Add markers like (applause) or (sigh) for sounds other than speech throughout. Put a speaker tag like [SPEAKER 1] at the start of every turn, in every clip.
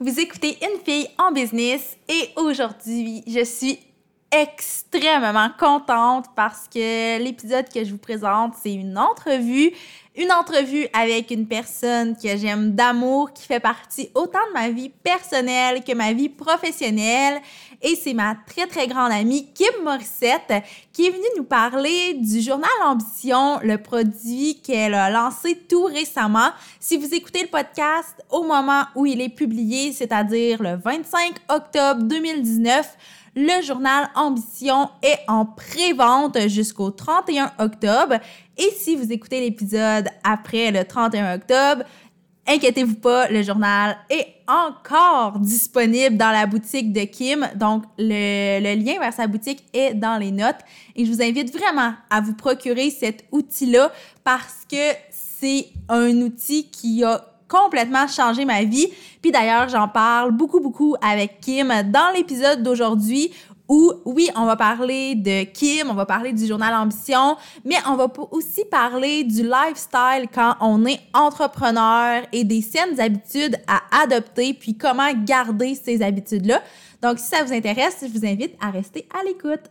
[SPEAKER 1] Vous écoutez Une fille en business et aujourd'hui, je suis extrêmement contente parce que l'épisode que je vous présente, c'est une entrevue. Une entrevue avec une personne que j'aime d'amour, qui fait partie autant de ma vie personnelle que ma vie professionnelle. Et c'est ma très, très grande amie Kim Morissette qui est venue nous parler du journal Ambition, le produit qu'elle a lancé tout récemment. Si vous écoutez le podcast au moment où il est publié, c'est-à-dire le 25 octobre 2019, le journal Ambition est en pré-vente jusqu'au 31 octobre. Et si vous écoutez l'épisode après le 31 octobre, inquiétez-vous pas, le journal est encore disponible dans la boutique de Kim. Donc, le, le, lien vers sa boutique est dans les notes. Et je vous invite vraiment à vous procurer cet outil-là parce que c'est un outil qui a complètement changé ma vie. Puis d'ailleurs, j'en parle beaucoup, beaucoup avec Kim dans l'épisode d'aujourd'hui où, oui, on va parler de Kim, on va parler du journal Ambition, mais on va aussi parler du lifestyle quand on est entrepreneur et des saines habitudes à adopter, puis comment garder ces habitudes-là. Donc, si ça vous intéresse, je vous invite à rester à l'écoute.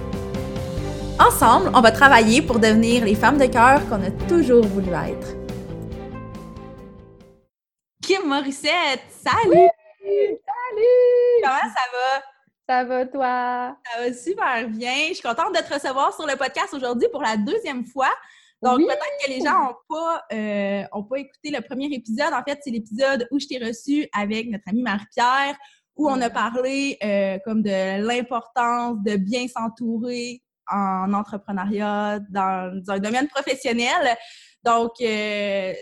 [SPEAKER 1] Ensemble, on va travailler pour devenir les femmes de cœur qu'on a toujours voulu être. Kim Morissette, salut!
[SPEAKER 2] salut!
[SPEAKER 1] Comment ça va?
[SPEAKER 2] Ça va, toi?
[SPEAKER 1] Ça va super bien. Je suis contente de te recevoir sur le podcast aujourd'hui pour la deuxième fois. Donc, peut-être que les gens n'ont pas, euh, ont pas écouté le premier épisode. En fait, c'est l'épisode où je t'ai reçu avec notre amie Marie-Pierre, où on a parlé euh, comme de l'importance de bien s'entourer en entrepreneuriat, dans, un domaine professionnel. Donc, euh,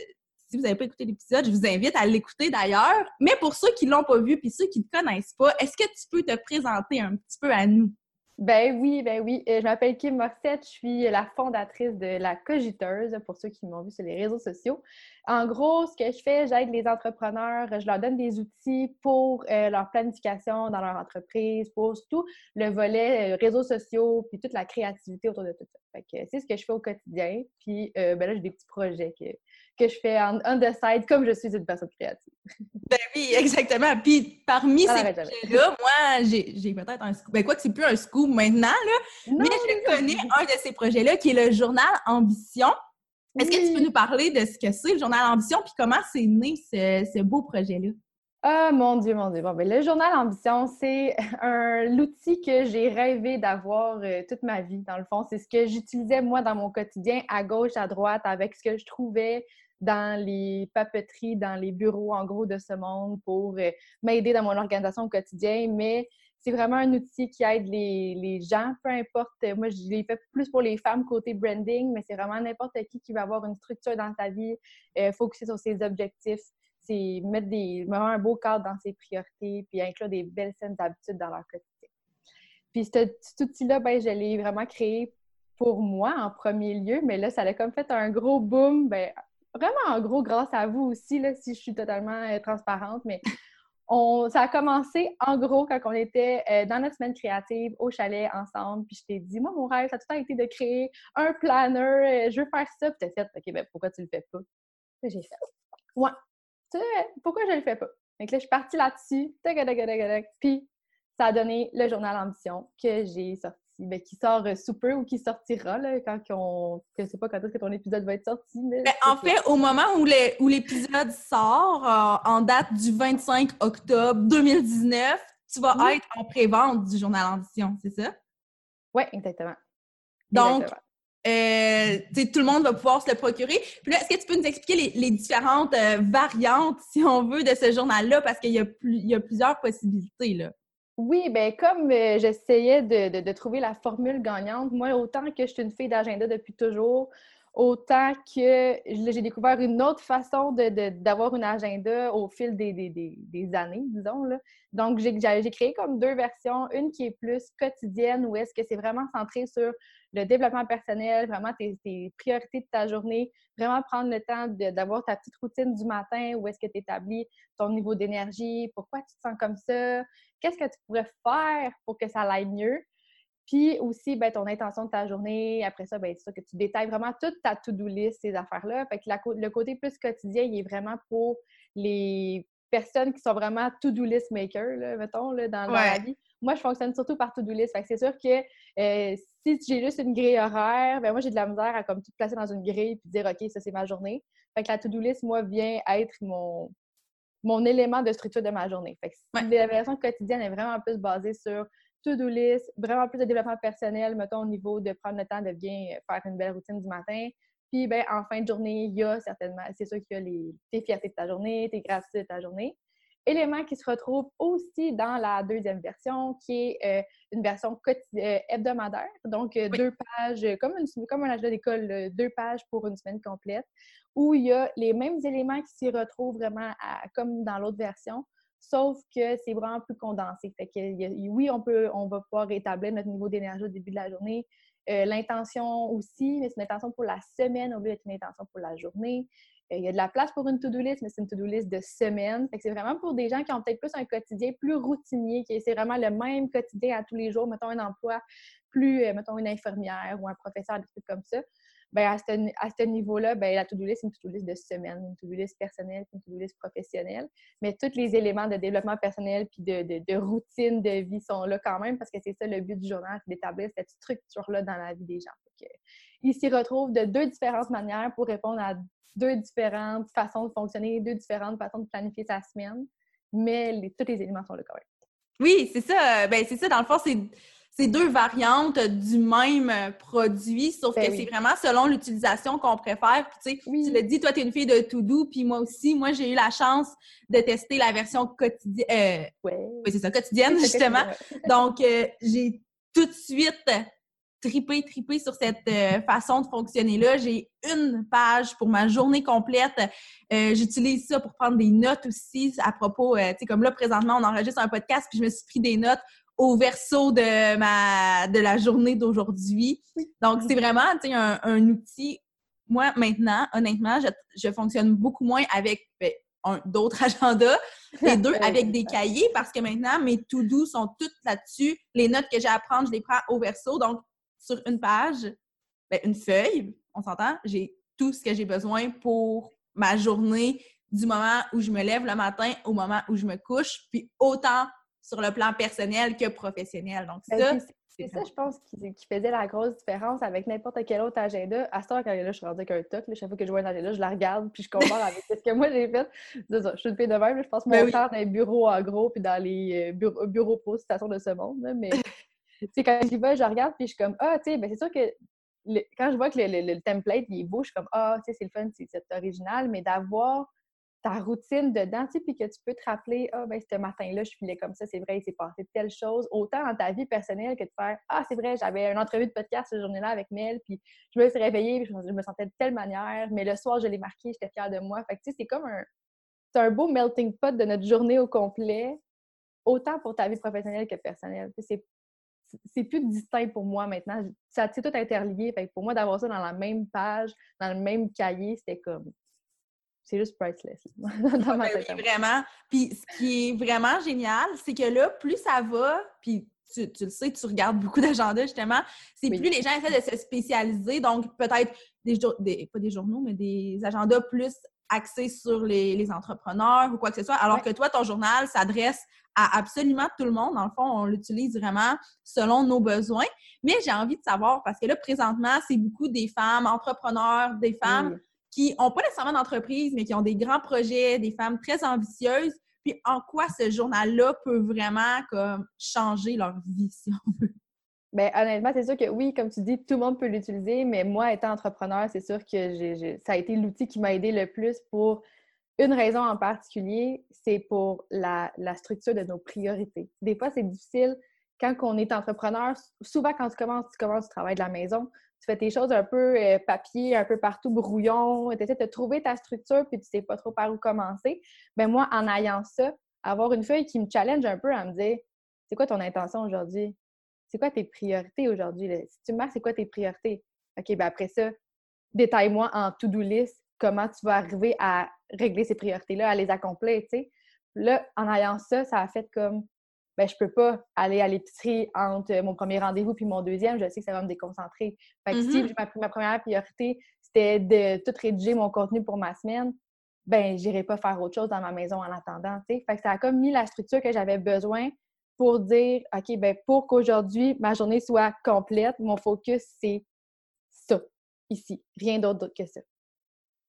[SPEAKER 1] si vous n'avez pas écouté l'épisode, je vous invite à l'écouter d'ailleurs. Mais pour ceux qui ne l'ont pas vu puis ceux qui ne connaissent pas, est-ce que tu peux te présenter un petit peu à nous?
[SPEAKER 2] Ben oui, ben oui. Euh, je m'appelle Kim Morissette, je suis la fondatrice de La Cogiteuse, pour ceux qui m'ont vu sur les réseaux sociaux. En gros, ce que je fais, j'aide les entrepreneurs, je leur donne des outils pour euh, leur planification dans leur entreprise, pour tout le volet euh, réseaux sociaux, puis toute la créativité autour de tout ça. C'est ce que je fais au quotidien. Puis ben là, j'ai des petits projets que, que je fais en on the side, comme je suis une personne créative. (laughs)
[SPEAKER 1] Ben oui, exactement. Puis parmi ces projets-là, moi, j'ai peut-être un scoop. Ben quoi que c'est plus un scoop maintenant, là, mais je connais un de ces projets-là qui est le journal Ambition. Est-ce que tu peux nous parler de ce que c'est le journal Ambition puis comment c'est né ce, beau projet-là?
[SPEAKER 2] Ah, mon Dieu, mon Dieu. Bon, ben, le journal Ambition, c'est (laughs) l'outil que j'ai rêvé d'avoir euh, toute ma vie, dans le fond. C'est ce que j'utilisais, moi, dans mon quotidien, à gauche, à droite, avec ce que je trouvais dans les papeteries, dans les bureaux, en gros, de ce monde pour euh, m'aider dans mon organisation au quotidien. Mais c'est vraiment un outil qui aide les, gens, peu importe. Moi, je l'ai fait plus pour les femmes côté branding, mais c'est vraiment n'importe qui qui va avoir une structure dans sa vie, euh, sur ses objectifs. C'est mettre des, vraiment un beau cadre dans ses priorités, puis inclure des belles scènes d'habitude dans leur quotidien. Puis cet outil-là, ben, je l'ai vraiment créé pour moi en premier lieu, mais là, ça a comme fait un gros boom. Ben, vraiment en gros grâce à vous aussi, là, si je suis totalement euh, transparente, mais on, ça a commencé en gros quand on était euh, dans notre semaine créative au chalet ensemble, puis je t'ai dit, moi, mon rêve, ça a tout le temps été de créer un planner, euh, je veux faire ça, puis t'as fait, OK, ben pourquoi tu le fais pas? J'ai fait, ouais, tu sais, pourquoi je le fais pas? Donc là, je suis partie là-dessus, puis ça a donné le journal Ambition que j'ai sorti ben, qui sort euh, sous peu ou qui sortira là, quand on. Je sais pas quand est-ce que ton épisode va être sorti. Mais
[SPEAKER 1] ben, en fait, au moment où l'épisode sort, euh, en date du 25 octobre 2019, tu vas être en pré-vente du journal Ambition, c'est ça?
[SPEAKER 2] Oui, exactement.
[SPEAKER 1] Donc, euh, tout le monde va pouvoir se le procurer. Puis là, est-ce que tu peux nous expliquer les, différentes variantes, si on veut, de ce journal-là? Parce qu'il y, a plusieurs possibilités. Là.
[SPEAKER 2] Oui, ben comme euh, j'essayais de, trouver la formule gagnante, moi, autant que je suis une fille d'agenda depuis toujours, autant que j'ai découvert une autre façon d'avoir un agenda au fil des, des, années, disons. Là. Donc, j'ai créé comme deux versions. Une qui est plus quotidienne, où est-ce que c'est vraiment centré sur le développement personnel, vraiment tes, priorités de ta journée, vraiment prendre le temps d'avoir ta petite routine du matin, où est-ce que tu établis ton niveau d'énergie, pourquoi tu te sens comme ça, qu'est-ce que tu pourrais faire pour que ça aille mieux. Puis aussi, ben, ton intention de ta journée. Après ça, ben, c'est ça que tu détailles vraiment toute ta to-do list, ces affaires-là. Fait que le côté plus quotidien, il est vraiment pour les personnes qui sont vraiment to-do list makers, là, mettons, là, dans, la vie. Moi, je fonctionne surtout par to-do list. Fait que c'est sûr que euh, si j'ai juste une grille horaire, ben moi, j'ai de la misère à comme tout placer dans une grille puis dire, OK, ça, c'est ma journée. Fait que la to-do list, moi, vient être mon, mon élément de structure de ma journée. Fait que la version quotidienne est vraiment plus basée sur to-do list, vraiment plus de développement personnel, mettons, au niveau de prendre le temps de bien faire une belle routine du matin. Puis, ben, en fin de journée, il y a certainement, c'est sûr qu'il y a les, tes fiertés de ta journée, tes gratitudes de ta journée. Élément qui se retrouve aussi dans la deuxième version, qui est euh, une version euh, hebdomadaire. Donc, euh, deux pages, comme, une, comme un agenda d'école, deux pages pour une semaine complète, où il y a les mêmes éléments qui s'y retrouvent vraiment comme dans l'autre version, sauf que c'est vraiment plus condensé. Fait que, oui, on, peut, on va pouvoir rétablir notre niveau d'énergie au début de la journée. Euh, l'intention aussi, mais c'est une intention pour la semaine au lieu d'être une intention pour la journée. Euh, il y a de la place pour une to-do list, mais c'est une to-do list de semaine. C'est vraiment pour des gens qui ont peut-être plus un quotidien plus routinier, qui c'est vraiment le même quotidien à tous les jours. Mettons un emploi plus, euh, mettons une infirmière ou un professeur, des trucs comme ça ben à ce, niveau-là, ben, la to-do list, c'est une to-do list de semaine, une to-do list personnelle, une to-do list professionnelle. Mais tous les éléments de développement personnel puis de, routine de vie sont là quand même parce que c'est ça le but du journal, c'est d'établir cette structure-là dans la vie des gens. ils s'y retrouvent de deux différentes manières pour répondre à deux différentes façons de fonctionner, deux différentes façons de planifier sa semaine, mais tous les éléments sont là quand même.
[SPEAKER 1] Oui, c'est ça. Ben, c'est ça, dans le fond, c'est c'est deux variantes du même produit, sauf ben que c'est vraiment selon l'utilisation qu'on préfère. tu sais, tu l'as dit, toi, tu es une fille de tout doux, puis moi aussi, moi, j'ai eu la chance de tester la version quotidienne. Euh, oui, c'est ça, quotidienne, justement. Donc, euh, j'ai tout de suite tripé, tripé sur cette euh, façon de fonctionner-là. J'ai une page pour ma journée complète. J'utilise ça pour prendre des notes aussi à propos, tu sais, comme là, présentement, on enregistre un podcast, puis je me suis pris des notes au verso de ma de la journée d'aujourd'hui. Donc, c'est vraiment un, un outil. Moi, maintenant, honnêtement, je, fonctionne beaucoup moins avec ben, d'autres (laughs) agendas et deux avec des cahiers parce que maintenant, mes to-do sont toutes là-dessus. Les notes que j'ai à prendre, je les prends au verso. Donc, sur une page, ben, une feuille, on s'entend, j'ai tout ce que j'ai besoin pour ma journée du moment où je me lève le matin au moment où je me couche, puis autant sur le plan personnel que professionnel. Donc, ben,
[SPEAKER 2] ça, c'est ça, je pense, qui, faisait la grosse différence avec n'importe quel autre agenda. À ce temps, quand là, je suis rendue avec un toc. chaque fois que je vois un agenda, je la regarde puis je compare avec ce que moi j'ai fait. Je suis une fille de même. je pense mon ben dans les bureaux en gros puis dans les euh, bureaux, bureaux pro de ce monde. mais (laughs) quand j'y vais, je regarde puis je suis comme Ah, tu sais, ben, c'est sûr que quand je vois que le, template il est beau, je suis comme Ah, tu sais, c'est le fun, c'est original, mais d'avoir ta routine dedans, tu sais, puis que tu peux te rappeler, ah, ben, ce matin-là, je filais comme ça, c'est vrai, il s'est passé telle chose, autant dans ta vie personnelle que de faire, ah, c'est vrai, j'avais une entrevue de podcast cette journée-là avec Mel, puis je me suis réveillée, puis je me sentais de telle manière, mais le soir, je l'ai marqué, j'étais fière de moi. Fait que, tu sais, c'est comme un, c'est un beau melting pot de notre journée au complet, autant pour ta vie professionnelle que personnelle. C'est plus distinct pour moi maintenant. Ça, c'est tout interlié. Fait que pour moi, d'avoir ça dans la même page, dans le même cahier, c'était comme c'est juste priceless. (laughs)
[SPEAKER 1] dans ma ben vraiment. Puis ce qui est vraiment génial, c'est que là, plus ça va, puis tu, le sais, tu regardes beaucoup d'agendas justement, c'est plus les gens essaient de se spécialiser. Donc, peut-être des, pas des journaux, mais des agendas plus axés sur les, entrepreneurs ou quoi que ce soit. Alors que toi, ton journal s'adresse à absolument tout le monde. Dans le fond, on l'utilise vraiment selon nos besoins. Mais j'ai envie de savoir, parce que là, présentement, c'est beaucoup des femmes entrepreneurs, des femmes qui n'ont pas nécessairement d'entreprise, mais qui ont des grands projets, des femmes très ambitieuses. Puis en quoi ce journal-là peut vraiment comme, changer leur vie, si on veut?
[SPEAKER 2] Bien, honnêtement, c'est sûr que oui, comme tu dis, tout le monde peut l'utiliser, mais moi, étant entrepreneur, c'est sûr que ça a été l'outil qui m'a aidé le plus pour une raison en particulier, c'est pour la, la, structure de nos priorités. Des fois, c'est difficile quand on est entrepreneur. Souvent, quand tu commences, tu commences, tu travailles de la maison tu fais tes choses un peu euh, papier, un peu partout, brouillon, tu essaies de trouver ta structure, puis tu sais pas trop par où commencer. Mais ben, moi, en ayant ça, avoir une feuille qui me challenge un peu à me dire c'est quoi ton intention aujourd'hui? C'est quoi tes priorités aujourd'hui? Si tu me marques, c'est quoi tes priorités? OK, ben après ça, détaille-moi en to-do list comment tu vas arriver à régler ces priorités-là, à les accomplir, tu sais? Là, en ayant ça, ça a fait comme ben, je peux pas aller à l'épicerie entre mon premier rendez-vous puis mon deuxième, je sais que ça va me déconcentrer. Fait que si mm-hmm. ma, première priorité, c'était de tout rédiger mon contenu pour ma semaine, ben j'irai pas faire autre chose dans ma maison en attendant, Fait que ça a comme mis la structure que j'avais besoin pour dire, OK, ben pour qu'aujourd'hui, ma journée soit complète, mon focus, c'est ça, ici. Rien d'autre que ça.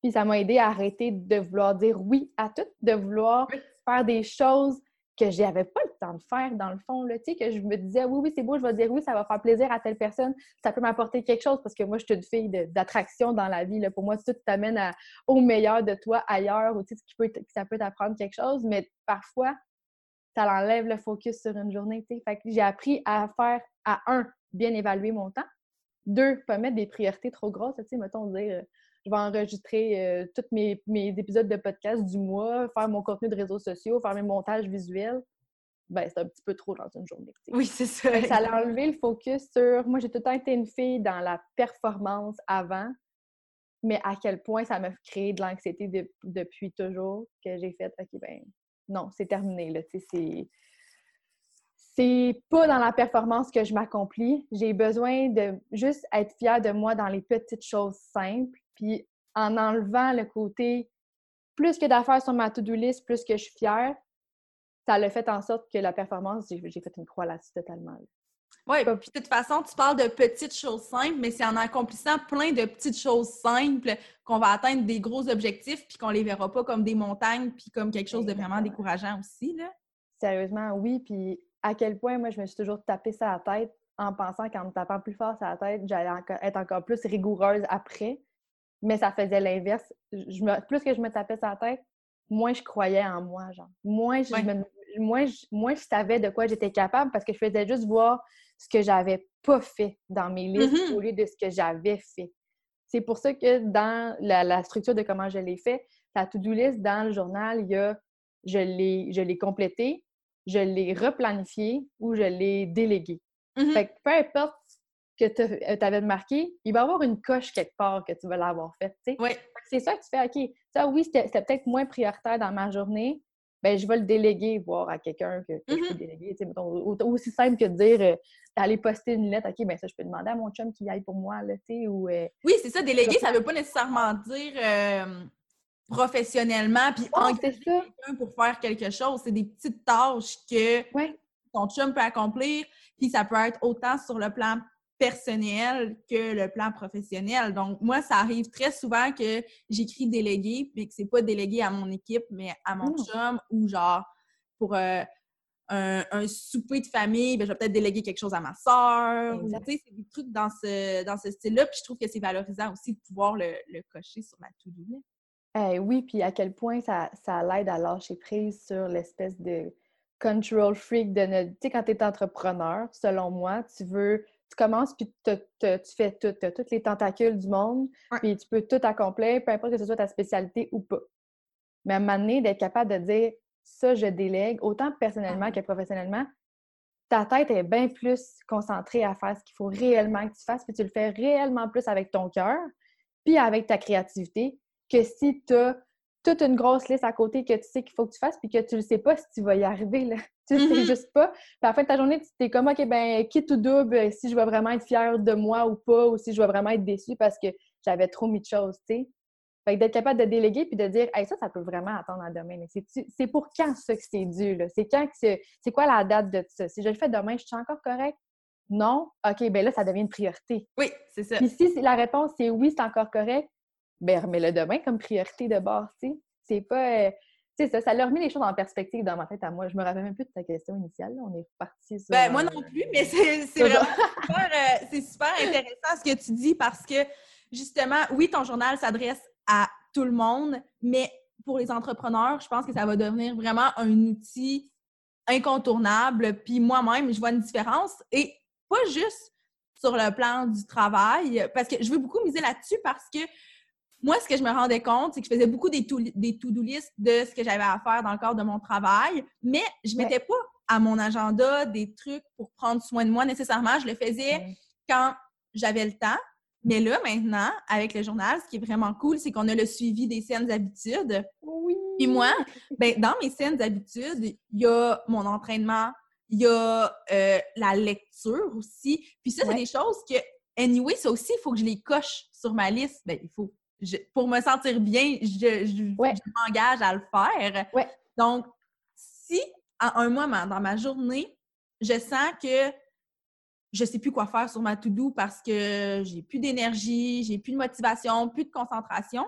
[SPEAKER 2] Puis ça m'a aidé à arrêter de vouloir dire oui à tout, de vouloir faire des choses que j'avais pas le temps de faire dans le fond, là, tu sais, que je me disais oui, oui, c'est beau, je vais dire oui, ça va faire plaisir à telle personne, ça peut m'apporter quelque chose parce que moi, je suis une fille d'attraction dans la vie. Là. Pour moi, tout t'amène au meilleur de toi ailleurs ou tu sais, ça peut t'apprendre quelque chose, mais parfois, ça enlève le focus sur une journée, tu sais. Fait que j'ai appris à faire, à un, bien évaluer mon temps, deux, pas mettre des priorités trop grosses, tu sais, mettons, dire je vais enregistrer euh, tous mes, épisodes de podcast du mois, faire mon contenu de réseaux sociaux, faire mes montages visuels. Ben, c'est un petit peu trop dans une journée.
[SPEAKER 1] Oui, c'est ça.
[SPEAKER 2] ça a enlevé le focus sur. Moi, j'ai tout le temps été une fille dans la performance avant, mais à quel point ça m'a créé de l'anxiété depuis toujours que j'ai fait, OK, ben non, c'est terminé. C'est pas dans la performance que je m'accomplis. J'ai besoin de juste être fière de moi dans les petites choses simples. Puis en enlevant le côté plus que d'affaires sur ma to-do list, plus que je suis fière, ça l'a fait en sorte que la performance, j'ai fait une croix là-dessus totalement.
[SPEAKER 1] Oui, puis de toute façon, tu parles de petites choses simples, mais c'est en accomplissant plein de petites choses simples qu'on va atteindre des gros objectifs, puis qu'on les verra pas comme des montagnes, puis comme quelque chose de vraiment décourageant aussi. Là.
[SPEAKER 2] Sérieusement, oui. Puis à quel point moi, je me suis toujours tapé ça à la tête en pensant qu'en me tapant plus fort à la tête, j'allais être encore plus rigoureuse après. Mais ça faisait l'inverse. plus que je me tapais ça la tête, moins je croyais en moi, genre. Moins je, moins, je, savais de quoi j'étais capable parce que je faisais juste voir ce que j'avais pas fait dans mes listes mm-hmm. au lieu de ce que j'avais fait. C'est pour ça que dans la, structure de comment je l'ai fait, la to-do list dans le journal, il y a je l'ai complété, je l'ai replanifié ou je l'ai délégué. Mm-hmm. Fait que peu importe que tu euh, avais marqué, il va y avoir une coche quelque part que tu vas l'avoir faite.
[SPEAKER 1] Oui.
[SPEAKER 2] C'est ça que tu fais, OK, ça oui, c'était peut-être moins prioritaire dans ma journée, ben je vais le déléguer, voir à quelqu'un que, je peux mm-hmm. déléguer. aussi simple que de dire euh, d'aller poster une lettre, OK, ben ça, je peux demander à mon chum qu'il aille pour moi, là, tu sais, ou... Euh,
[SPEAKER 1] oui, c'est ça, déléguer, ça ne veut pas nécessairement dire professionnellement, puis engager quelqu'un pour faire quelque chose. C'est des petites tâches que ton chum peut accomplir, puis ça peut être autant sur le plan personnel que le plan professionnel. Donc, moi, ça arrive très souvent que j'écris délégué, mais que c'est pas délégué à mon équipe, mais à mon mmh. chum ou genre pour euh, un, souper de famille, ben, je vais peut-être déléguer quelque chose à ma soeur. Tu sais, c'est des trucs dans ce, dans ce style-là. Puis je trouve que c'est valorisant aussi de pouvoir le, cocher sur ma to-do
[SPEAKER 2] eh oui, puis à quel point ça, ça l'aide à lâcher prise sur l'espèce de control freak de notre... Tu sais, quand tu es entrepreneur, selon moi, tu veux... Tu commences, puis tu fais tout. Tu as toutes les tentacules du monde, puis tu peux tout accomplir, peu importe que ce soit ta spécialité ou pas. Mais à un moment donné, d'être capable de dire ça, je délègue, autant personnellement que professionnellement, ta tête est bien plus concentrée à faire ce qu'il faut réellement que tu fasses, puis tu le fais réellement plus avec ton cœur, puis avec ta créativité, que si tu as toute une grosse liste à côté que tu sais qu'il faut que tu fasses, puis que tu ne sais pas si tu vas y arriver, là. (laughs) Tu ne sais mm-hmm. juste pas. Puis à la fin de ta journée, tu es comme, OK, ben quitte ou double, euh, si je vais vraiment être fière de moi ou pas, ou si je vais vraiment être déçue parce que j'avais trop mis de choses, tu sais. Fait d'être capable de déléguer puis de dire, hey, ça, ça peut vraiment attendre à demain. C'est pour quand ça que c'est dû, là? C'est quand que c'est quoi la date de ça? Si je le fais demain, je suis encore correct? Non? OK, ben là, ça devient une priorité.
[SPEAKER 1] Oui, c'est ça.
[SPEAKER 2] Puis si la réponse c'est oui, c'est encore correct, ben remets-le demain comme priorité de base, tu sais. C'est pas... Euh, tu sais, ça, ça leur remet les choses en perspective dans ma tête à moi. Je me rappelle même plus de ta question initiale. On est reparti sur...
[SPEAKER 1] Ben, moi non plus, mais c'est vraiment super, euh, super intéressant ce que tu dis parce que, justement, oui, ton journal s'adresse à tout le monde, mais pour les entrepreneurs, je pense que ça va devenir vraiment un outil incontournable. Puis moi-même, je vois une différence. Et pas juste sur le plan du travail, parce que je veux beaucoup miser là-dessus parce que moi, ce que je me rendais compte, c'est que je faisais beaucoup des to-do list de ce que j'avais à faire dans le cadre de mon travail, mais je ne mettais pas à mon agenda des trucs pour prendre soin de moi nécessairement. Je le faisais quand j'avais le temps. Mais là, maintenant, avec le journal, ce qui est vraiment cool, c'est qu'on a le suivi des saines habitudes.
[SPEAKER 2] Oui.
[SPEAKER 1] Puis moi, ben, dans mes saines habitudes, il y a mon entraînement, il y a euh, la lecture aussi. Puis ça, c'est des choses que, anyway, ça aussi, il faut que je les coche sur ma liste. Ben, il faut pour me sentir bien, je, m'engage à le faire. Donc, si à un moment dans ma journée, je sens que je ne sais plus quoi faire sur ma to-do parce que j'ai plus d'énergie, j'ai plus de motivation, plus de concentration,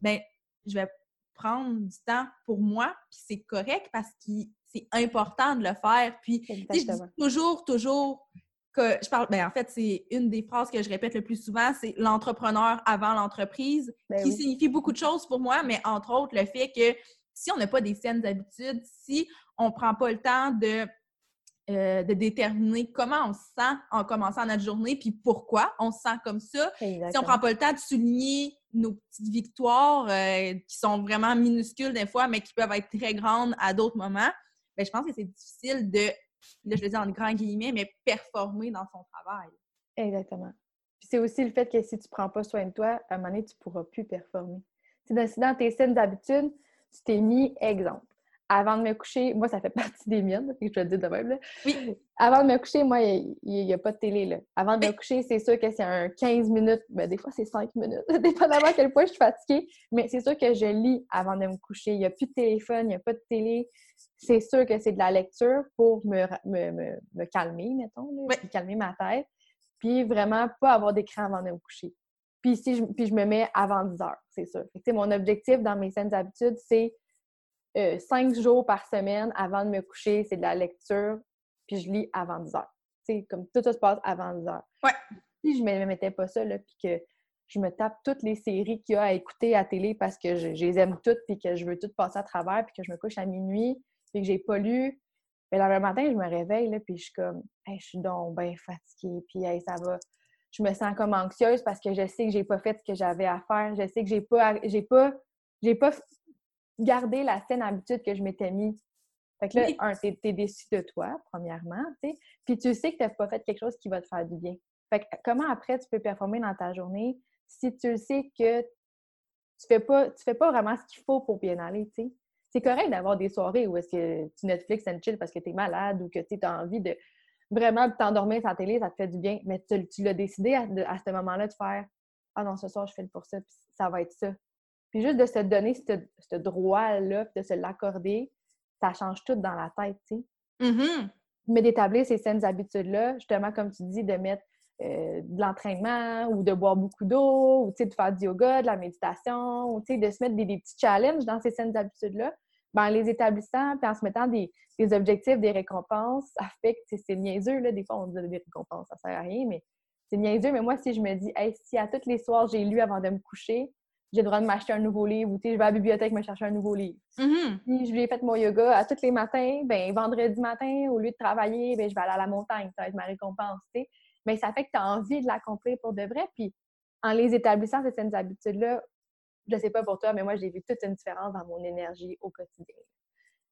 [SPEAKER 1] ben je vais prendre du temps pour moi, puis c'est correct parce que c'est important de le faire. Puis, je dis toujours, toujours je parle, ben en fait, c'est une des phrases que je répète le plus souvent, c'est l'entrepreneur avant l'entreprise, ben qui signifie beaucoup de choses pour moi, mais entre autres le fait que si on n'a pas des saines habitudes, si on ne prend pas le temps de, euh, de déterminer comment on se sent en commençant notre journée, puis pourquoi on se sent comme ça, si on ne prend pas le temps de souligner nos petites victoires euh, qui sont vraiment minuscules des fois, mais qui peuvent être très grandes à d'autres moments, ben, je pense que c'est difficile de je le dis en grand guillemets, mais performer dans son travail.
[SPEAKER 2] Exactement. Puis c'est aussi le fait que si tu ne prends pas soin de toi, à un moment donné, tu ne pourras plus performer. Si dans, dans tes scènes d'habitude, tu t'es mis exemple. Avant de me coucher, moi, ça fait (laughs) partie des miennes, je vais le dire de même. Là.
[SPEAKER 1] Oui.
[SPEAKER 2] Avant de me coucher, moi, il n'y a, pas de télé. Là. Avant de me coucher, c'est sûr que c'est un 15 minutes, ben, des fois c'est 5 minutes, (laughs) dépendamment à quel point je suis fatiguée. Mais c'est sûr que je lis avant de me coucher. Il n'y a plus de téléphone, il n'y a pas de télé c'est sûr que c'est de la lecture pour me, me, calmer, mettons, calmer ma tête, puis vraiment pas avoir d'écran avant de me coucher. Puis, si je, puis je me mets avant 10 heures, c'est sûr. mon objectif dans mes saines habitudes, c'est euh, cinq jours par semaine avant de me coucher, c'est de la lecture, puis je lis avant 10 heures. C'est comme tout ça se passe avant 10 heures.
[SPEAKER 1] Ouais.
[SPEAKER 2] Si je ne me mettais pas ça, là, puis que je me tape toutes les séries qu'il y a à écouter à télé parce que je, je les aime toutes, puis que je veux toutes passer à travers, puis que je me couche à minuit, puis que j'ai pas lu. Mais le matin, je me réveille, là, puis je suis comme, je suis donc bien fatiguée, puis ça va. Je me sens comme anxieuse parce que je sais que j'ai pas fait ce que j'avais à faire. Je sais que j'ai pas, j'ai pas, j'ai pas gardé la saine habitude que je m'étais mis. Fait que là, un, t'es es déçu de toi, premièrement, tu sais. Puis tu sais que t'as pas fait quelque chose qui va te faire du bien. Fait que comment après tu peux performer dans ta journée si tu sais que tu fais pas, tu fais pas vraiment ce qu'il faut pour bien aller, tu sais? C'est correct d'avoir des soirées où est-ce que tu Netflix and chill parce que tu es malade ou que tu as envie de vraiment t'endormir sans télé, ça te fait du bien. Mais tu, l'as décidé à, ce moment-là de faire Ah non, ce soir, je fais le pour ça, puis ça va être ça. Puis juste de se donner ce, droit-là, de se l'accorder, ça change tout dans la tête, tu sais.
[SPEAKER 1] Mm-hmm.
[SPEAKER 2] Mais d'établir ces saines habitudes-là, justement, comme tu dis, de mettre euh, de l'entraînement ou de boire beaucoup d'eau ou de faire du yoga, de la méditation ou de se mettre des, petits challenges dans ces saines habitudes-là, ben, en les établissant puis en se mettant des, objectifs, des récompenses, ça fait que c'est niaiseux. Là, des fois, on dit des récompenses, ça sert à rien, mais c'est niaiseux. Mais moi, si je me dis, hey, si à tous les soirs j'ai lu avant de me coucher, j'ai le droit de m'acheter un nouveau livre ou je vais à la bibliothèque me chercher un nouveau livre.
[SPEAKER 1] Mm-hmm.
[SPEAKER 2] Si je vais fait mon yoga à tous les matins, ben vendredi matin, au lieu de travailler, ben, je vais aller à la montagne. Ça va être ma récompense. Mais ça fait que tu as envie de l'accomplir pour de vrai. Puis en les établissant, ces saines habitudes-là, je ne sais pas pour toi, mais moi, j'ai vu toute une différence dans mon énergie au quotidien.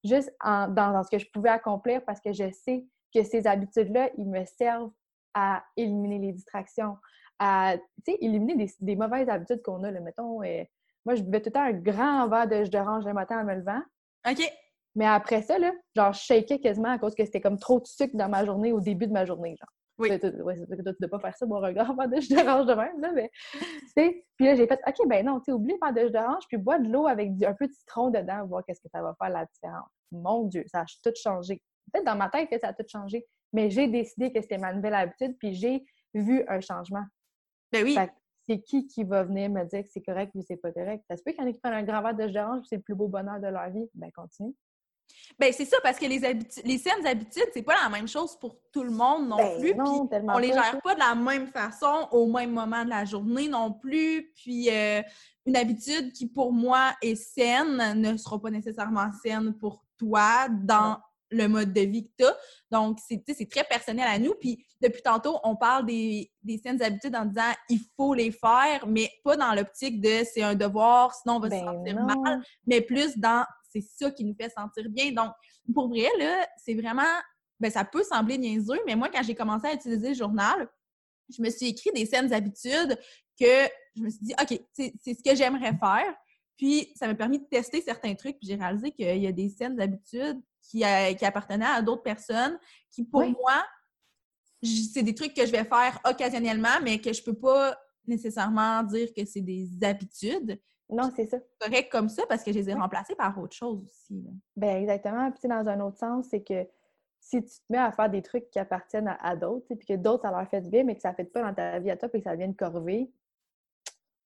[SPEAKER 2] Juste dans, ce que je pouvais accomplir parce que je sais que ces habitudes-là, ils me servent à éliminer les distractions, à éliminer des, mauvaises habitudes qu'on a. Là. Mettons, euh, moi, je buvais tout le temps un grand verre de jus d'orange le matin en me levant.
[SPEAKER 1] OK.
[SPEAKER 2] Mais après ça, là, genre, je shakeais quasiment à cause que c'était comme trop de sucre dans ma journée au début de ma journée. Genre.
[SPEAKER 1] Oui.
[SPEAKER 2] Tu ne pas faire ça, boire un grand verre de jus d'orange de même, là, mais, Puis là, j'ai fait, OK, ben non, oublie le verre de jus d'orange, puis bois de l'eau avec un peu de citron dedans, voir qu'est-ce que ça va faire la différence. Mon Dieu, ça a tout changé. Peut-être dans ma tête que ça a tout changé, mais j'ai décidé que c'était ma nouvelle habitude, puis j'ai vu un changement.
[SPEAKER 1] Ben oui.
[SPEAKER 2] C'est qui qui va venir me dire que c'est correct ou c'est pas correct? Ça se peut qu'il y en ait qui prennent un grand verre de jus d'orange, c'est le plus beau bonheur de leur vie. Ben continue.
[SPEAKER 1] Ben c'est ça, parce que les, les saines habitudes, c'est pas la même chose pour tout le monde non
[SPEAKER 2] ben
[SPEAKER 1] plus.
[SPEAKER 2] Non,
[SPEAKER 1] on les gère pas de la même façon au même moment de la journée non plus. Puis euh, une habitude qui pour moi est saine ne sera pas nécessairement saine pour toi dans le mode de vie que tu as. Donc, c'est très personnel à nous. Puis, depuis tantôt, on parle des, des saines habitudes en disant il faut les faire, mais pas dans l'optique de c'est un devoir, sinon on va se
[SPEAKER 2] Ben
[SPEAKER 1] sentir
[SPEAKER 2] non.
[SPEAKER 1] mal, mais plus dans c'est ça qui nous fait sentir bien. Donc, pour vrai, là, c'est vraiment, ben ça peut sembler niaiseux, mais moi, quand j'ai commencé à utiliser le journal, je me suis écrit des saines habitudes que je me suis dit, OK, c'est c'est ce que j'aimerais faire. Puis, ça m'a permis de tester certains trucs. Puis, j'ai réalisé qu'il y a des saines habitudes qui, euh, qui appartenaient à d'autres personnes qui, pour
[SPEAKER 2] Oui.
[SPEAKER 1] moi, c'est des trucs que je vais faire occasionnellement, mais que je peux pas nécessairement dire que c'est des habitudes.
[SPEAKER 2] Non, c'est ça.
[SPEAKER 1] C'est correct comme ça parce que je les ai
[SPEAKER 2] Ouais.
[SPEAKER 1] remplacées par autre chose aussi. là.
[SPEAKER 2] Ben exactement. Puis dans un autre sens, c'est que si tu te mets à faire des trucs qui appartiennent à, à d'autres, puis que d'autres, ça leur fait du bien, mais que ça ne fait pas dans ta vie à toi, puis que ça devient une corvée,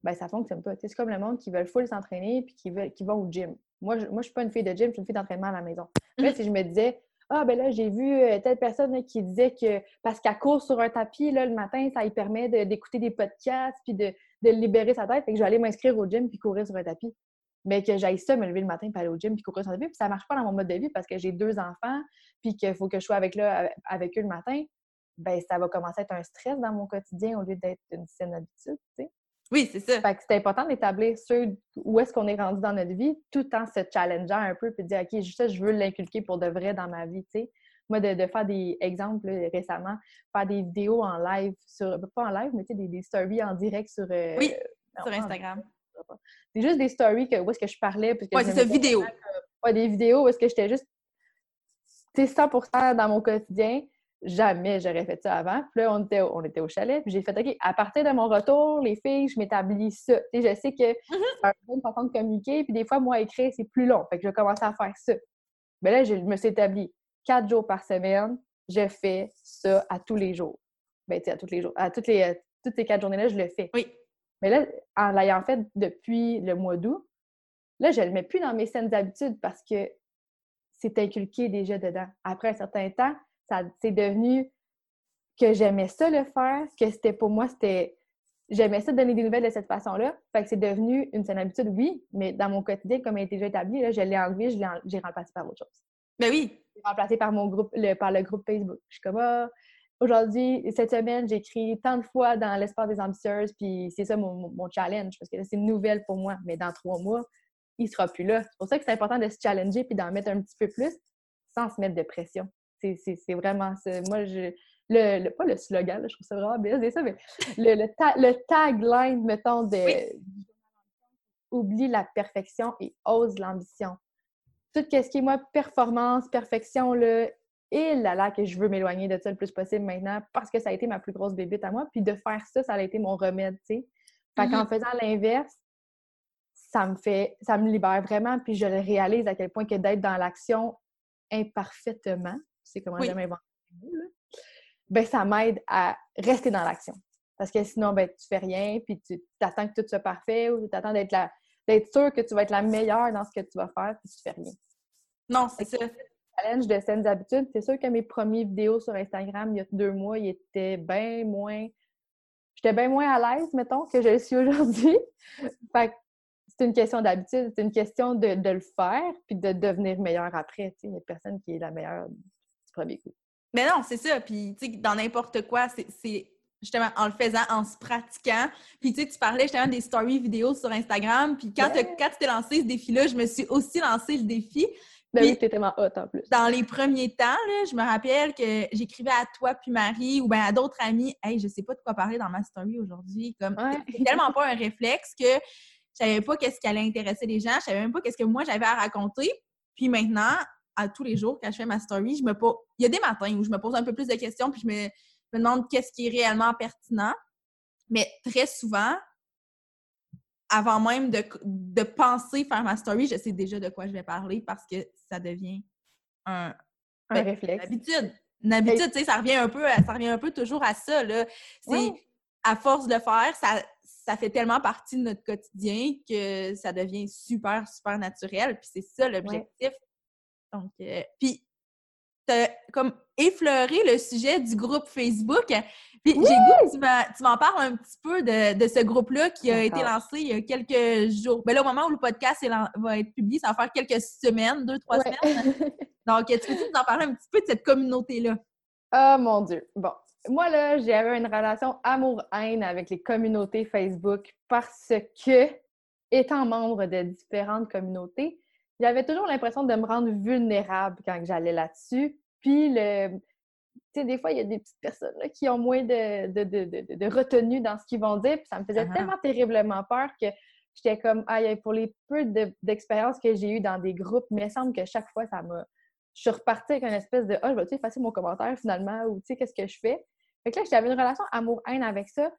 [SPEAKER 2] ben ça fonctionne pas. C'est comme le monde qui veulent full s'entraîner puis qui, veulent, qui vont au gym. Moi, je, moi, je suis pas une fille de gym, je suis une fille d'entraînement à la maison. Là, (laughs) si je me disais, ah ben là, j'ai vu euh, telle personne là, qui disait que parce qu'elle court sur un tapis là, le matin, ça lui permet de- d'écouter des podcasts puis de, de libérer sa tête, fait que je vais aller m'inscrire au gym puis courir sur un tapis mais que j'aille ça, me lever le matin, puis aller au gym, puis courir sur le tapis, puis ça marche pas dans mon mode de vie parce que j'ai deux enfants, puis qu'il faut que je sois avec, là, avec eux le matin, ben ça va commencer à être un stress dans mon quotidien au lieu d'être une saine habitude, tu sais.
[SPEAKER 1] Oui, c'est ça.
[SPEAKER 2] Fait que c'est important d'établir ce, où est-ce qu'on est rendu dans notre vie, tout en se challengeant un peu, puis de dire, OK, ça, je veux l'inculquer pour de vrai dans ma vie, tu sais. Moi, de, de faire des exemples là, récemment, faire des vidéos en live, sur pas en live, mais tu sais, des, des stories en direct sur... euh,
[SPEAKER 1] Oui, Sur Instagram.
[SPEAKER 2] c'est juste des stories que, où est-ce que je parlais. Parce que
[SPEAKER 1] Ouais, c'est ça, vidéo.
[SPEAKER 2] ouais, des vidéos où est-ce que j'étais juste, tu sais, 100% dans mon quotidien. Jamais j'aurais fait ça avant. Puis là, on était, au- on était au chalet. Puis j'ai fait, OK, à partir de mon retour, les filles, je m'établis ça. Tu sais, je sais que (laughs)
[SPEAKER 1] Mhm.
[SPEAKER 2] c'est une bonne façon de communiquer. Puis des fois, moi, écrire, c'est plus long. Fait que je commence à faire ça. Mais là, je me suis établi quatre jours par semaine. Je fais ça à tous les jours. Ben, tu sais, à tous les jours. À toutes les, toutes ces quatre journées-là, je le fais.
[SPEAKER 1] Oui.
[SPEAKER 2] Mais là, en l'ayant fait depuis le mois d'août, là, je ne le mets plus dans mes saines habitudes parce que c'est inculqué déjà dedans. Après un certain temps, ça c'est devenu que j'aimais ça le faire, que c'était pour moi, c'était. J'aimais ça donner des nouvelles de cette façon-là. Fait que c'est devenu une saine habitude, oui, mais dans mon quotidien, comme elle était déjà établie, là, je l'ai enlevé, je j'ai remplacé par autre chose.
[SPEAKER 1] Ben oui.
[SPEAKER 2] J'ai remplacé par mon groupe, le, par le groupe Facebook. Je suis comme, ah, aujourd'hui, cette semaine, j'ai écrit tant de fois dans l'espace des ambitieuses, puis c'est ça mon challenge, parce que là, c'est une nouvelle pour moi, mais dans trois mois, il sera plus là. C'est pour ça que c'est important de se challenger puis d'en mettre un petit peu plus sans se mettre de pression. C'est- C'est c'est vraiment ça. Moi, je, le, le- pas le slogan, là, je trouve ça vraiment bien dire ça, mais le, le, ta- le tagline, mettons, de
[SPEAKER 1] Oui.
[SPEAKER 2] oublie la perfection et ose l'ambition. Tout ce qui est, moi, performance, perfection, là, et là là que je veux m'éloigner de ça le plus possible maintenant parce que ça a été ma plus grosse bébite à moi. Puis de faire ça, ça a été mon remède, tu sais. Fait qu'en
[SPEAKER 1] Mhm.
[SPEAKER 2] faisant l'inverse, ça me fait, ça me libère vraiment, puis je réalise à quel point que d'être dans l'action imparfaitement, sais comment
[SPEAKER 1] Oui.
[SPEAKER 2] j'aime inventer ben ça m'aide à rester dans l'action. Parce que sinon, ben tu fais rien, puis tu t'attends que tout soit parfait, ou tu attends d'être la d'être sûr que tu vas être la meilleure dans ce que tu vas faire, puis tu fais rien.
[SPEAKER 1] Non, c'est ça.
[SPEAKER 2] Challenge de saines habitudes, c'est sûr que mes premières vidéos sur Instagram, il y a deux mois, ils étaient bien moins... J'étais bien moins à l'aise, mettons, que je le suis aujourd'hui. (laughs) fait que c'est une question d'habitude, c'est une question de, de le faire, puis de devenir meilleur après. Il n'y a personne qui est la meilleure du premier coup.
[SPEAKER 1] Mais non, c'est ça. Puis, tu sais, dans n'importe quoi, c'est- justement en le faisant, en se pratiquant. Puis, tu sais, tu parlais justement des stories vidéos sur Instagram. Puis, quand, t'as-
[SPEAKER 2] Ouais.
[SPEAKER 1] quand tu t'es lancé ce défi-là, je me suis aussi lancé le défi.
[SPEAKER 2] Ben
[SPEAKER 1] Puis-
[SPEAKER 2] oui, t'es tellement hot en plus.
[SPEAKER 1] Dans les premiers temps, là, je me rappelle que j'écrivais à toi puis Marie ou bien à d'autres amis « Hey, je sais pas de quoi parler dans ma story aujourd'hui. » Comme
[SPEAKER 2] Ouais.
[SPEAKER 1] c'est tellement pas un réflexe que je savais pas qu'est-ce qui allait intéresser les gens. Je savais même pas qu'est-ce que moi j'avais à raconter. Puis maintenant, à tous les jours, quand je fais ma story, je me pose... Il y a des matins où je me pose un peu plus de questions puis je me, je me demande qu'est-ce qui est réellement pertinent. Mais très souvent, avant même de, de penser faire ma story, je sais déjà de quoi je vais parler parce que ça devient un,
[SPEAKER 2] Un
[SPEAKER 1] ben,
[SPEAKER 2] réflexe.
[SPEAKER 1] une habitude. Une habitude, tu sais, ça revient un peu, à- ça revient un peu toujours à ça, là. C'est, à force de le faire, ça, ça fait tellement partie de notre quotidien que ça devient super, super naturel. Puis c'est ça l'objectif. Donc, euh, puis, as comme effleuré le sujet du groupe Facebook. Puis j'ai goût que tu m'en parles un petit peu de, ce groupe-là qui a été lancé il y a quelques jours. Ben là, au moment où le podcast va être publié, ça va faire quelques semaines, deux, trois semaines. (laughs) Donc, tu peux nous en parler un petit peu de cette communauté-là?
[SPEAKER 2] Oh mon Dieu! Bon, moi, là, j'avais une relation amour-haine avec les communautés Facebook parce que, étant membre de différentes communautés, j'avais toujours l'impression de me rendre vulnérable quand j'allais là-dessus. Puis, le, tu sais, des fois, il y a des petites personnes qui ont moins de, de, retenue dans ce qu'ils vont dire. Puis ça me faisait ah ah. tellement terriblement peur que j'étais comme, aïe, pour les peu d'expériences que j'ai eues dans des groupes, il me semble que chaque fois, ça m'a. Je suis repartie avec une espèce de, ah, oh, je vais-tu effacer mon commentaire finalement, ou tu sais, qu'est-ce que je fais? Fait que là, j'avais une relation amour-haine avec ça.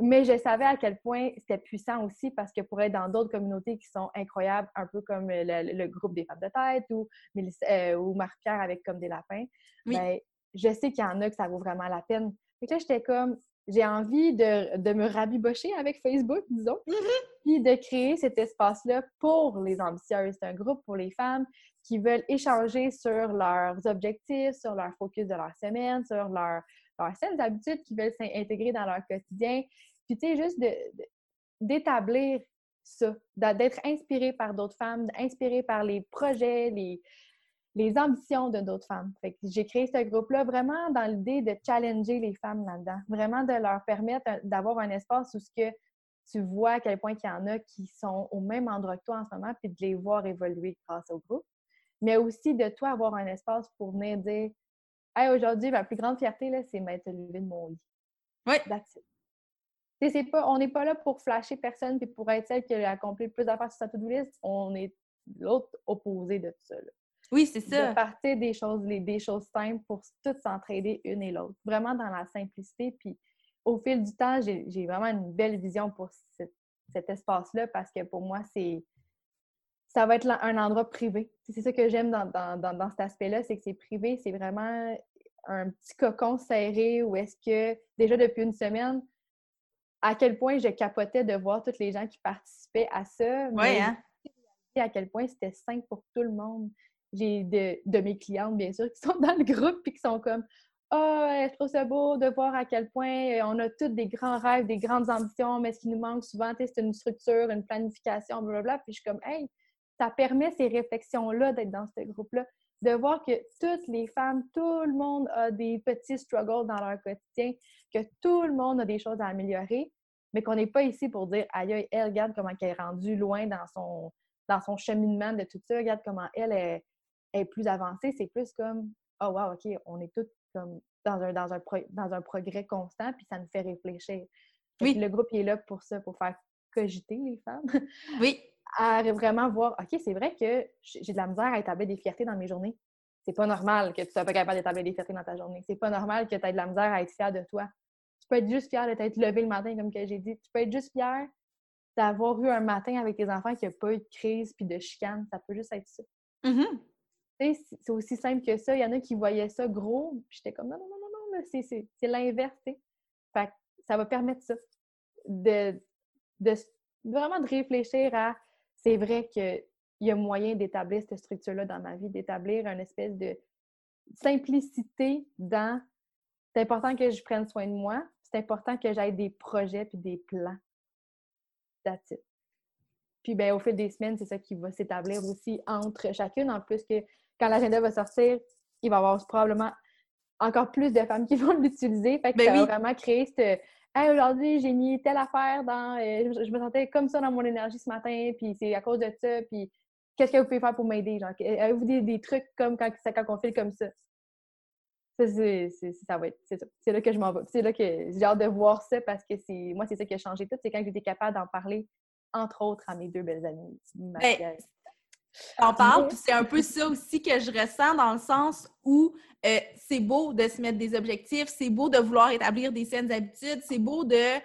[SPEAKER 2] Mais je savais à quel point c'était puissant aussi parce que pour être dans d'autres communautés qui sont incroyables, un peu comme le, groupe des femmes de tête ou, euh, ou Marie-Pierre avec comme des lapins, ben, je sais qu'il y en a que ça vaut vraiment la peine. Fait que là, j'étais comme, j'ai envie de, me rabibocher avec Facebook, disons, mm-hmm. puis de créer cet espace-là pour les ambitieuses. C'est un groupe pour les femmes qui veulent échanger sur leurs objectifs, sur leur focus de leur semaine, sur leurs leur saines habitudes qui veulent s'intégrer dans leur quotidien. Puis, tu sais, juste d'établir ça, d'être inspiré par d'autres femmes, inspiré par les projets, les, les ambitions de d'autres femmes. Fait que j'ai créé ce groupe-là vraiment dans l'idée de challenger les femmes là-dedans, vraiment de leur permettre d'avoir un espace où ce que tu vois à quel point il y en a qui sont au même endroit que toi en ce moment, puis de les voir évoluer grâce au groupe. Mais aussi de toi avoir un espace pour venir dire Hey, aujourd'hui, ma plus grande fierté, c'est m'être levée de mon lit.
[SPEAKER 1] Oui.
[SPEAKER 2] C'est pas, on n'est pas là pour flasher personne puis pour être celle qui a accompli le plus d'affaires sur sa to-do list. On est l'autre opposé de tout ça.
[SPEAKER 1] Oui, c'est ça.
[SPEAKER 2] De partir des choses, les, des choses simples pour toutes s'entraider une et l'autre. Vraiment dans la simplicité. Puis au fil du temps, j'ai vraiment une belle vision pour cet espace-là parce que pour moi, c'est ça va être un endroit privé. C'est ça que j'aime dans, dans, cet aspect-là, c'est que c'est privé, c'est vraiment un petit cocon serré où est-ce que déjà depuis une semaine, à quel point je capotais de voir toutes les gens qui participaient à ça.
[SPEAKER 1] Oui, hein?
[SPEAKER 2] À quel point c'était simple pour tout le monde j'ai de, mes clientes, bien sûr, qui (laughs) sont dans le groupe et qui sont comme Ah, oh, je trouve ça beau de voir à quel point euh, on a tous des grands rêves, des grandes ambitions, mais ce qui nous manque souvent, c'est une structure, une planification, blablabla. Puis je suis comme Hey, ça permet ces réflexions-là d'être dans ce groupe-là, de voir que toutes les femmes, tout le monde a des petits struggles dans leur quotidien, que tout le monde a des choses à améliorer, mais qu'on n'est pas ici pour dire Aïe, elle, regarde comment elle est rendue loin dans son, dans son cheminement de tout ça, regarde comment elle est est plus avancée, c'est plus comme Oh wow, OK, on est tous comme dans un, dans un, dans un progrès constant, puis ça nous fait réfléchir. Oui. le groupe il est là pour ça, pour faire cogiter les femmes.
[SPEAKER 1] Oui. (laughs)
[SPEAKER 2] à vraiment voir, OK, c'est vrai que j'ai de la misère à établir des fiertés dans mes journées. C'est pas normal que tu sois pas capable d'établir des fiertés dans ta journée. C'est pas normal que tu aies de la misère à être fier de toi. Tu peux être juste fier de t'être levé le matin, comme que j'ai dit. Tu peux être juste fier d'avoir eu un matin avec tes enfants qui n'a pas eu de crise puis de chicane. Ça peut juste être ça.
[SPEAKER 1] Mm-hmm
[SPEAKER 2] c'est aussi simple que ça. Il y en a qui voyaient ça gros, puis j'étais comme non, non, non, non, non, c'est l'inverse. Fait ça va permettre ça. De, de vraiment de réfléchir à c'est vrai qu'il y a moyen d'établir cette structure-là dans ma vie, d'établir une espèce de simplicité dans c'est important que je prenne soin de moi, c'est important que j'aille des projets puis des plans. That's Puis ben, au fil des semaines, c'est ça qui va s'établir aussi entre chacune, en plus que quand l'agenda va sortir, il va y avoir probablement encore plus de femmes qui (laughs) vont l'utiliser. Fait que ben ça va vraiment créer cette Hey, aujourd'hui, j'ai mis telle affaire dans. Euh, je me sentais comme ça dans mon énergie ce matin, puis c'est à cause de ça, puis qu'est-ce que vous pouvez faire pour m'aider? Genre, avez-vous des, trucs comme quand, quand on fait comme ça? Ça, c'est, ça va être, c'est ça. C'est là que je m'en vais. C'est là que j'ai hâte de voir ça parce que c'est, moi, c'est ça qui a changé tout. C'est quand j'étais capable d'en parler, entre autres, à mes deux belles amies.
[SPEAKER 1] Ben, T'en parles, c'est un peu ça aussi que je ressens dans le sens où euh, c'est beau de se mettre des objectifs, c'est beau de vouloir établir des saines habitudes, c'est beau de,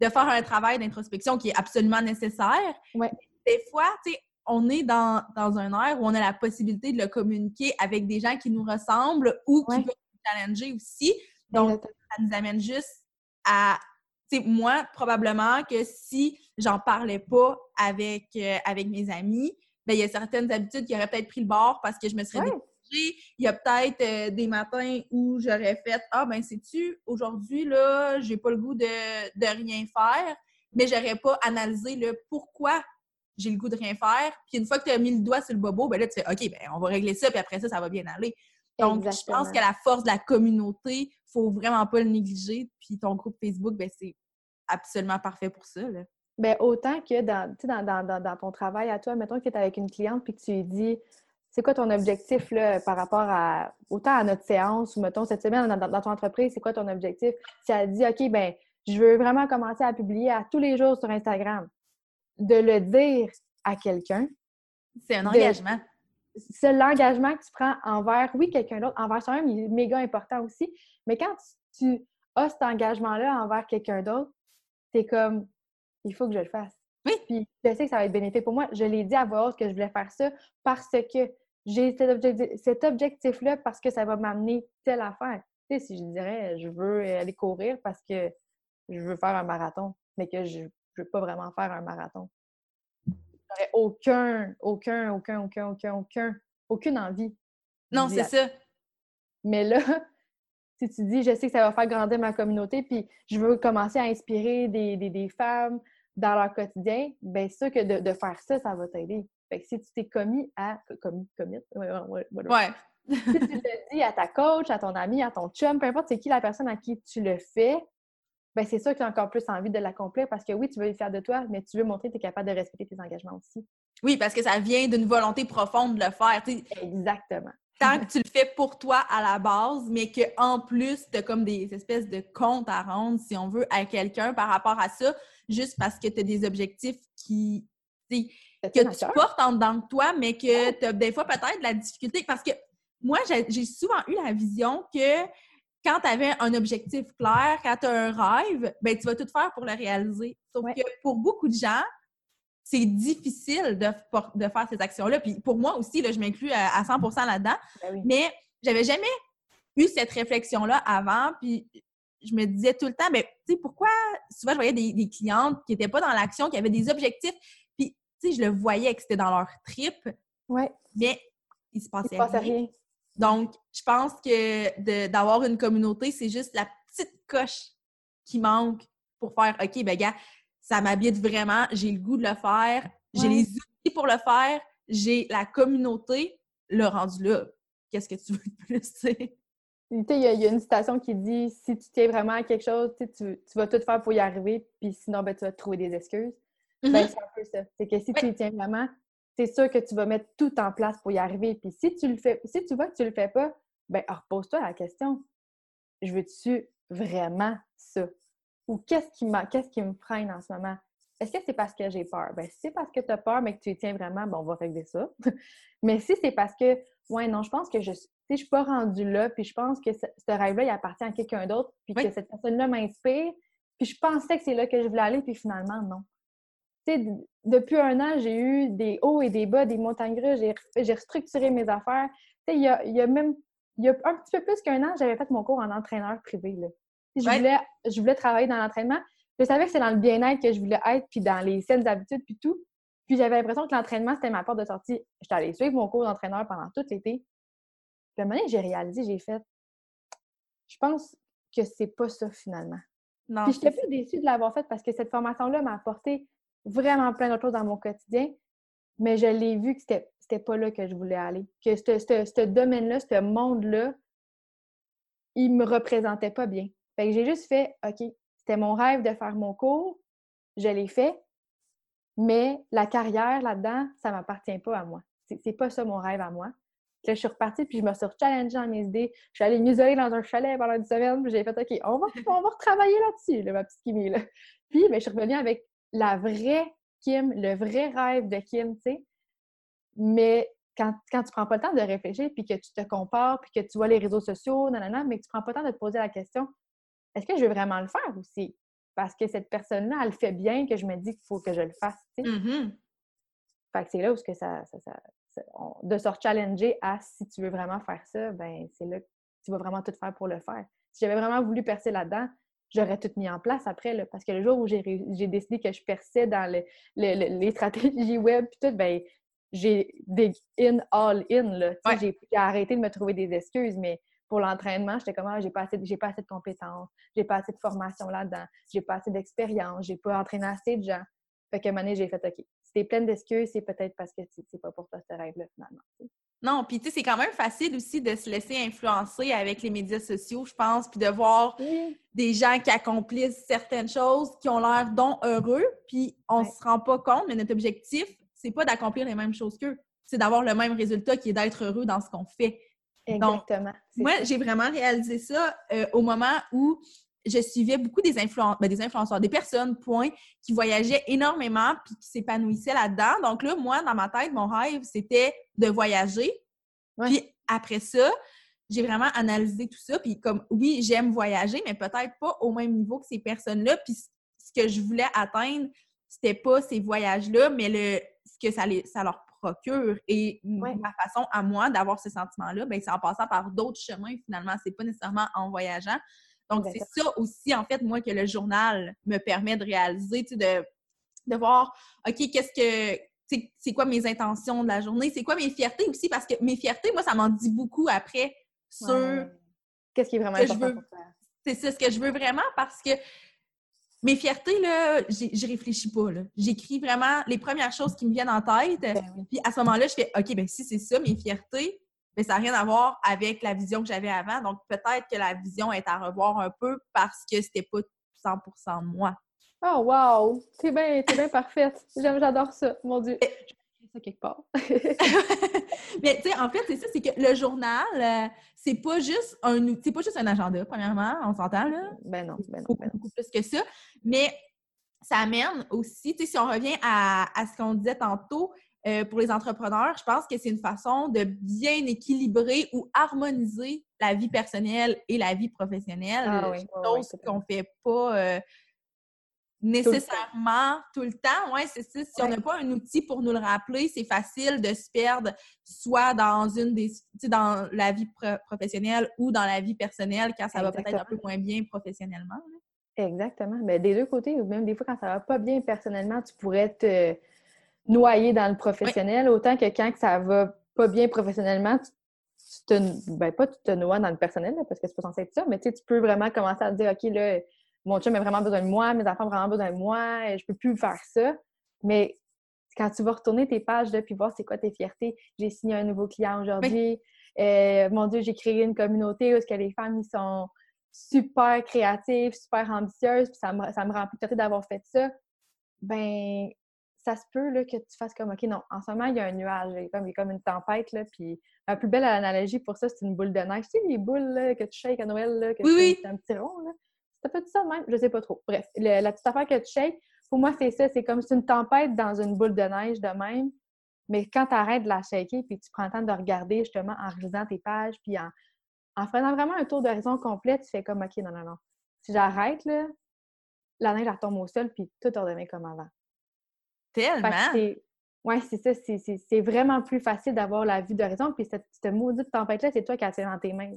[SPEAKER 1] de faire un travail d'introspection qui est absolument nécessaire. Des fois, tu sais, on est dans, un air où on a la possibilité de le communiquer avec des gens qui nous ressemblent ou qui peuvent nous challenger aussi. Donc, ça nous amène juste à sais, moi, probablement que si j'en parlais pas avec, euh, avec mes amis, ben, il y a certaines habitudes qui auraient peut-être pris le bord parce que je me serais Il y a peut-être euh, des matins où j'aurais fait Ah, ben, sais-tu, aujourd'hui, là, j'ai pas le goût de, rien faire, mais j'aurais pas analysé le pourquoi j'ai le goût de rien faire. Puis une fois que tu as mis le doigt sur le bobo, ben là, tu fais OK, ben, on va régler ça, puis après ça, ça va bien aller. Donc, je pense que la force de la communauté, faut vraiment pas le négliger. Puis ton groupe Facebook, ben, c'est absolument parfait pour ça. Là.
[SPEAKER 2] Bien, autant que dans, dans, dans, ton travail à toi, mettons que tu es avec une cliente puis que tu lui dis c'est quoi ton objectif là, par rapport à autant à notre séance ou mettons cette semaine dans, ton entreprise, c'est quoi ton objectif? Si elle dit OK, ben je veux vraiment commencer à publier à tous les jours sur Instagram, de le dire à quelqu'un.
[SPEAKER 1] C'est un engagement.
[SPEAKER 2] C'est l'engagement que tu prends envers, oui, quelqu'un d'autre, envers soi-même, il est méga important aussi. Mais quand tu as cet engagement-là envers quelqu'un d'autre, c'est comme il faut que je le fasse.
[SPEAKER 1] Oui.
[SPEAKER 2] Puis je sais que ça va être bénéfique pour moi. Je l'ai dit à voix haute que je voulais faire ça parce que j'ai cet, objectif-là parce que ça va m'amener telle affaire. Tu sais, si je dirais je veux aller courir parce que je veux faire un marathon, mais que je ne veux pas vraiment faire un marathon. J'aurais aucun, aucun, aucun, aucun, aucun, aucun, aucune envie.
[SPEAKER 1] Non, c'est ça.
[SPEAKER 2] Mais là, si tu dis, je sais que ça va faire grandir ma communauté, puis je veux commencer à inspirer des, femmes dans leur quotidien, bien sûr que de, faire ça, ça va t'aider. Fait que si tu t'es commis à... Commis, commit?
[SPEAKER 1] Ouais. ouais,
[SPEAKER 2] si tu te (laughs) dis à ta coach, à ton ami, à ton chum, peu importe c'est qui la personne à qui tu le fais, ben c'est sûr que tu as encore plus envie de l'accomplir parce que oui, tu veux le faire de toi, mais tu veux montrer que tu es capable de respecter tes engagements aussi.
[SPEAKER 1] Oui, parce que ça vient d'une volonté profonde de le faire.
[SPEAKER 2] Exactement
[SPEAKER 1] tant que tu le fais pour toi à la base, mais qu'en plus, tu as comme des espèces de comptes à rendre, si on veut, à quelqu'un par rapport à ça, juste parce que tu as des objectifs qui. que tu portes en dedans de toi, mais que tu as des fois peut-être de la difficulté. Parce que moi, j'ai souvent eu la vision que quand tu avais un objectif clair, quand tu as un rêve, ben, tu vas tout faire pour le réaliser. Sauf que pour beaucoup de gens, c'est difficile de, de, faire ces actions-là. Puis pour moi aussi, là, je m'inclus à, 100% là-dedans. Ben mais j'avais jamais eu cette réflexion-là avant. Puis je me disais tout le temps, mais ben, tu sais, pourquoi souvent je voyais des, clientes qui n'étaient pas dans l'action, qui avaient des objectifs, puis tu sais, je le voyais que c'était dans leur trip.
[SPEAKER 2] Ouais.
[SPEAKER 1] Mais il se passait, il se passait rien. Donc, je pense que d'avoir une communauté, c'est juste la petite coche qui manque pour faire OK, ben gars, ça m'habite vraiment, j'ai le goût de le faire, j'ai les outils pour le faire, j'ai la communauté, le rendu là. Qu'est-ce que tu veux de plus, tu sais?
[SPEAKER 2] Il y, a une citation qui dit si tu tiens vraiment à quelque chose, tu, tu, vas tout faire pour y arriver, puis sinon, ben, tu vas te trouver des excuses. Ben, mm-hmm. c'est un peu ça. C'est que si tu y tiens vraiment, c'est sûr que tu vas mettre tout en place pour y arriver. Puis si tu le fais, si tu vois que tu le fais pas, ben repose-toi la question. Je veux-tu vraiment ça? Ou qu'est-ce qui, qu'est-ce qui me freine en ce moment? Est-ce que c'est parce que j'ai peur? Ben, si c'est parce que tu as peur, mais que tu y tiens vraiment, bon, on va régler ça. (laughs) mais si c'est parce que, ouais, non, je pense que je ne suis pas rendue là, puis je pense que ce, rêve-là, il appartient à quelqu'un d'autre, puis que cette personne-là m'inspire, puis je pensais que c'est là que je voulais aller, puis finalement, non. Tu sais, depuis un an, j'ai eu des hauts et des bas, des montagnes russes, j'ai restructuré mes affaires. Tu sais, il y a, y a même, il y a un petit peu plus qu'un an, j'avais fait mon cours en entraîneur privé, là. Je, voulais, je voulais travailler dans l'entraînement. Je savais que c'est dans le bien-être que je voulais être, puis dans les saines habitudes, puis tout. Puis j'avais l'impression que l'entraînement, c'était ma porte de sortie. J'étais allée suivre mon cours d'entraîneur pendant tout l'été. Puis à un moment j'ai réalisé, j'ai fait, je pense que c'est pas ça finalement. Non, puis j'étais plus déçue de l'avoir faite parce que cette formation-là m'a apporté vraiment plein d'autres choses dans mon quotidien, mais je l'ai vu que c'était, c'était pas là que je voulais aller. Que ce, ce domaine-là, ce monde-là, il me représentait pas bien. Fait que j'ai juste fait, OK, c'était mon rêve de faire mon cours, je l'ai fait, mais la carrière là-dedans, ça ne m'appartient pas à moi. C'est pas ça mon rêve à moi. Là, je suis repartie, puis je me suis challengée dans mes idées. Je suis allée m'isoler dans un chalet pendant une semaine, puis j'ai fait OK, on va, (laughs) on va retravailler là-dessus, ma petite Kimi. Là. Puis, ben, je suis revenue avec la vraie Kim, le vrai rêve de Kim, tu sais. Mais quand, quand tu prends pas le temps de réfléchir, puis que tu te compares, puis que tu vois les réseaux sociaux, nanana, mais que tu prends pas le temps de te poser la question est-ce que je veux vraiment le faire aussi? Parce que cette personne-là, elle le fait bien que je me dis qu'il faut que je le fasse.
[SPEAKER 1] Mm-hmm.
[SPEAKER 2] Fait que c'est là où que ça, de se challenger à si tu veux vraiment faire ça, ben c'est là que tu vas vraiment tout faire pour le faire. Si j'avais vraiment voulu percer là-dedans, j'aurais tout mis en place après, là, parce que le jour où j'ai décidé que je perçais dans les (laughs) stratégies web puis tout, ben j'ai des in, all in. J'ai arrêté de me trouver des excuses, mais pour l'entraînement, j'étais comme ah, j'ai pas, assez de, pas assez de compétences, j'ai pas assez de formation là-dedans, j'ai pas assez d'expérience, j'ai pas entraîné assez de gens. Fait moment donné, j'ai fait OK. Si t'es pleine d'excuses, c'est peut-être parce que c'est pas pour toi ce rêve-là, finalement.
[SPEAKER 1] Non, puis tu sais, c'est quand même facile aussi de se laisser influencer avec les médias sociaux, je pense, puis de voir des gens qui accomplissent certaines choses, qui ont l'air dont heureux, puis on se rend pas compte, mais notre objectif, c'est pas d'accomplir les mêmes choses qu'eux, c'est d'avoir le même résultat qui est d'être heureux dans ce qu'on fait.
[SPEAKER 2] Exactement.
[SPEAKER 1] moi, j'ai vraiment réalisé ça euh, au moment où je suivais beaucoup des, influenceurs, des influenceurs, des personnes, point, qui voyageaient énormément puis qui s'épanouissaient là-dedans. Donc là, moi, dans ma tête, mon rêve, c'était de voyager. Puis après ça, j'ai vraiment analysé tout ça. Puis comme, oui, j'aime voyager, mais peut-être pas au même niveau que ces personnes-là. Puis ce que je voulais atteindre, c'était pas ces voyages-là, mais le, ce que ça, les, ça leur procure. Et ma façon à moi d'avoir ce sentiment-là, ben, c'est en passant par d'autres chemins, finalement. C'est pas nécessairement en voyageant. Donc, c'est ça aussi, en fait, moi, que le journal me permet de réaliser, tu sais, de, de voir, OK, qu'est-ce que, c'est quoi mes intentions de la journée, c'est quoi mes fiertés aussi, parce que mes fiertés, moi, ça m'en dit beaucoup après sur...
[SPEAKER 2] Qu'est-ce qui est vraiment important pour toi?
[SPEAKER 1] C'est ça, ce que je veux vraiment, parce que mes fiertés, là, je réfléchis pas. J'écris vraiment les premières choses qui me viennent en tête. Ben puis à ce moment-là, je fais OK, ben si c'est ça, mes fiertés, mais ça n'a rien à voir avec la vision que j'avais avant. Donc, peut-être que la vision est à revoir un peu parce que c'était pas 100% moi.
[SPEAKER 2] Oh, wow! T'es bien, bien parfaite. J'adore ça, mon Dieu. Ça quelque part. (laughs) (laughs)
[SPEAKER 1] Mais tu sais, en fait, c'est ça, c'est que le journal, euh, c'est pas juste un pas juste un agenda, premièrement, on s'entend là.
[SPEAKER 2] Ben non, ben non,
[SPEAKER 1] beaucoup,
[SPEAKER 2] ben
[SPEAKER 1] beaucoup plus que ça. Mais ça amène aussi, tu sais, si on revient à, à ce qu'on disait tantôt, euh, pour les entrepreneurs, je pense que c'est une façon de bien équilibrer ou harmoniser la vie personnelle et la vie professionnelle.
[SPEAKER 2] Ah oui,
[SPEAKER 1] chose qu'on fait pas euh, nécessairement tout le temps. Ouais, c'est ça. Si on n'a pas un outil pour nous le rappeler, c'est facile de se perdre soit dans une des dans la vie professionnelle ou dans la vie personnelle quand ça va peut-être un peu moins bien professionnellement.
[SPEAKER 2] Exactement. Mais ben, des deux côtés, ou même des fois quand ça va pas bien personnellement, tu pourrais te noyé dans le professionnel, autant que quand ça va pas bien professionnellement, tu, te, ben pas tu te noies dans le personnel, parce que c'est pas censé être ça, mais tu peux vraiment commencer à te dire, OK, là, mon chum a vraiment besoin de moi, mes enfants ont vraiment besoin de moi, et je peux plus faire ça. Mais quand tu vas retourner tes pages, là, puis voir c'est quoi tes fiertés, j'ai signé un nouveau client aujourd'hui, euh, mon Dieu, j'ai créé une communauté où -ce que les femmes, ils sont super créatives, super ambitieuses, puis ça me, ça me remplit de d'avoir fait ça. Ben, ça se peut là, que tu fasses comme OK, non, en ce moment, il y a un nuage, il y a comme, comme une tempête, là, puis la plus belle analogie pour ça, c'est une boule de neige. Tu sais, les boules là, que tu shakes à Noël, là, que
[SPEAKER 1] oui,
[SPEAKER 2] c'est un petit rond, là? Ça fait ça de même? Je sais pas trop. Bref, la petite affaire que tu shakes, pour moi, c'est ça, c'est comme si une tempête dans une boule de neige de même. Mais quand tu arrêtes de la shaker, puis tu prends le temps de regarder justement en relisant tes pages, puis en, en faisant vraiment un tour d'horizon complet, tu fais comme OK, non, non, non. Si j'arrête, là, la neige, elle tombe au sol, puis tout redevient comme avant.
[SPEAKER 1] Tellement!
[SPEAKER 2] Oui, c'est ça. C'est vraiment plus facile d'avoir la vue d'horizon. Puis cette, cette maudite tempête-là, c'est toi qui as dans tes mains.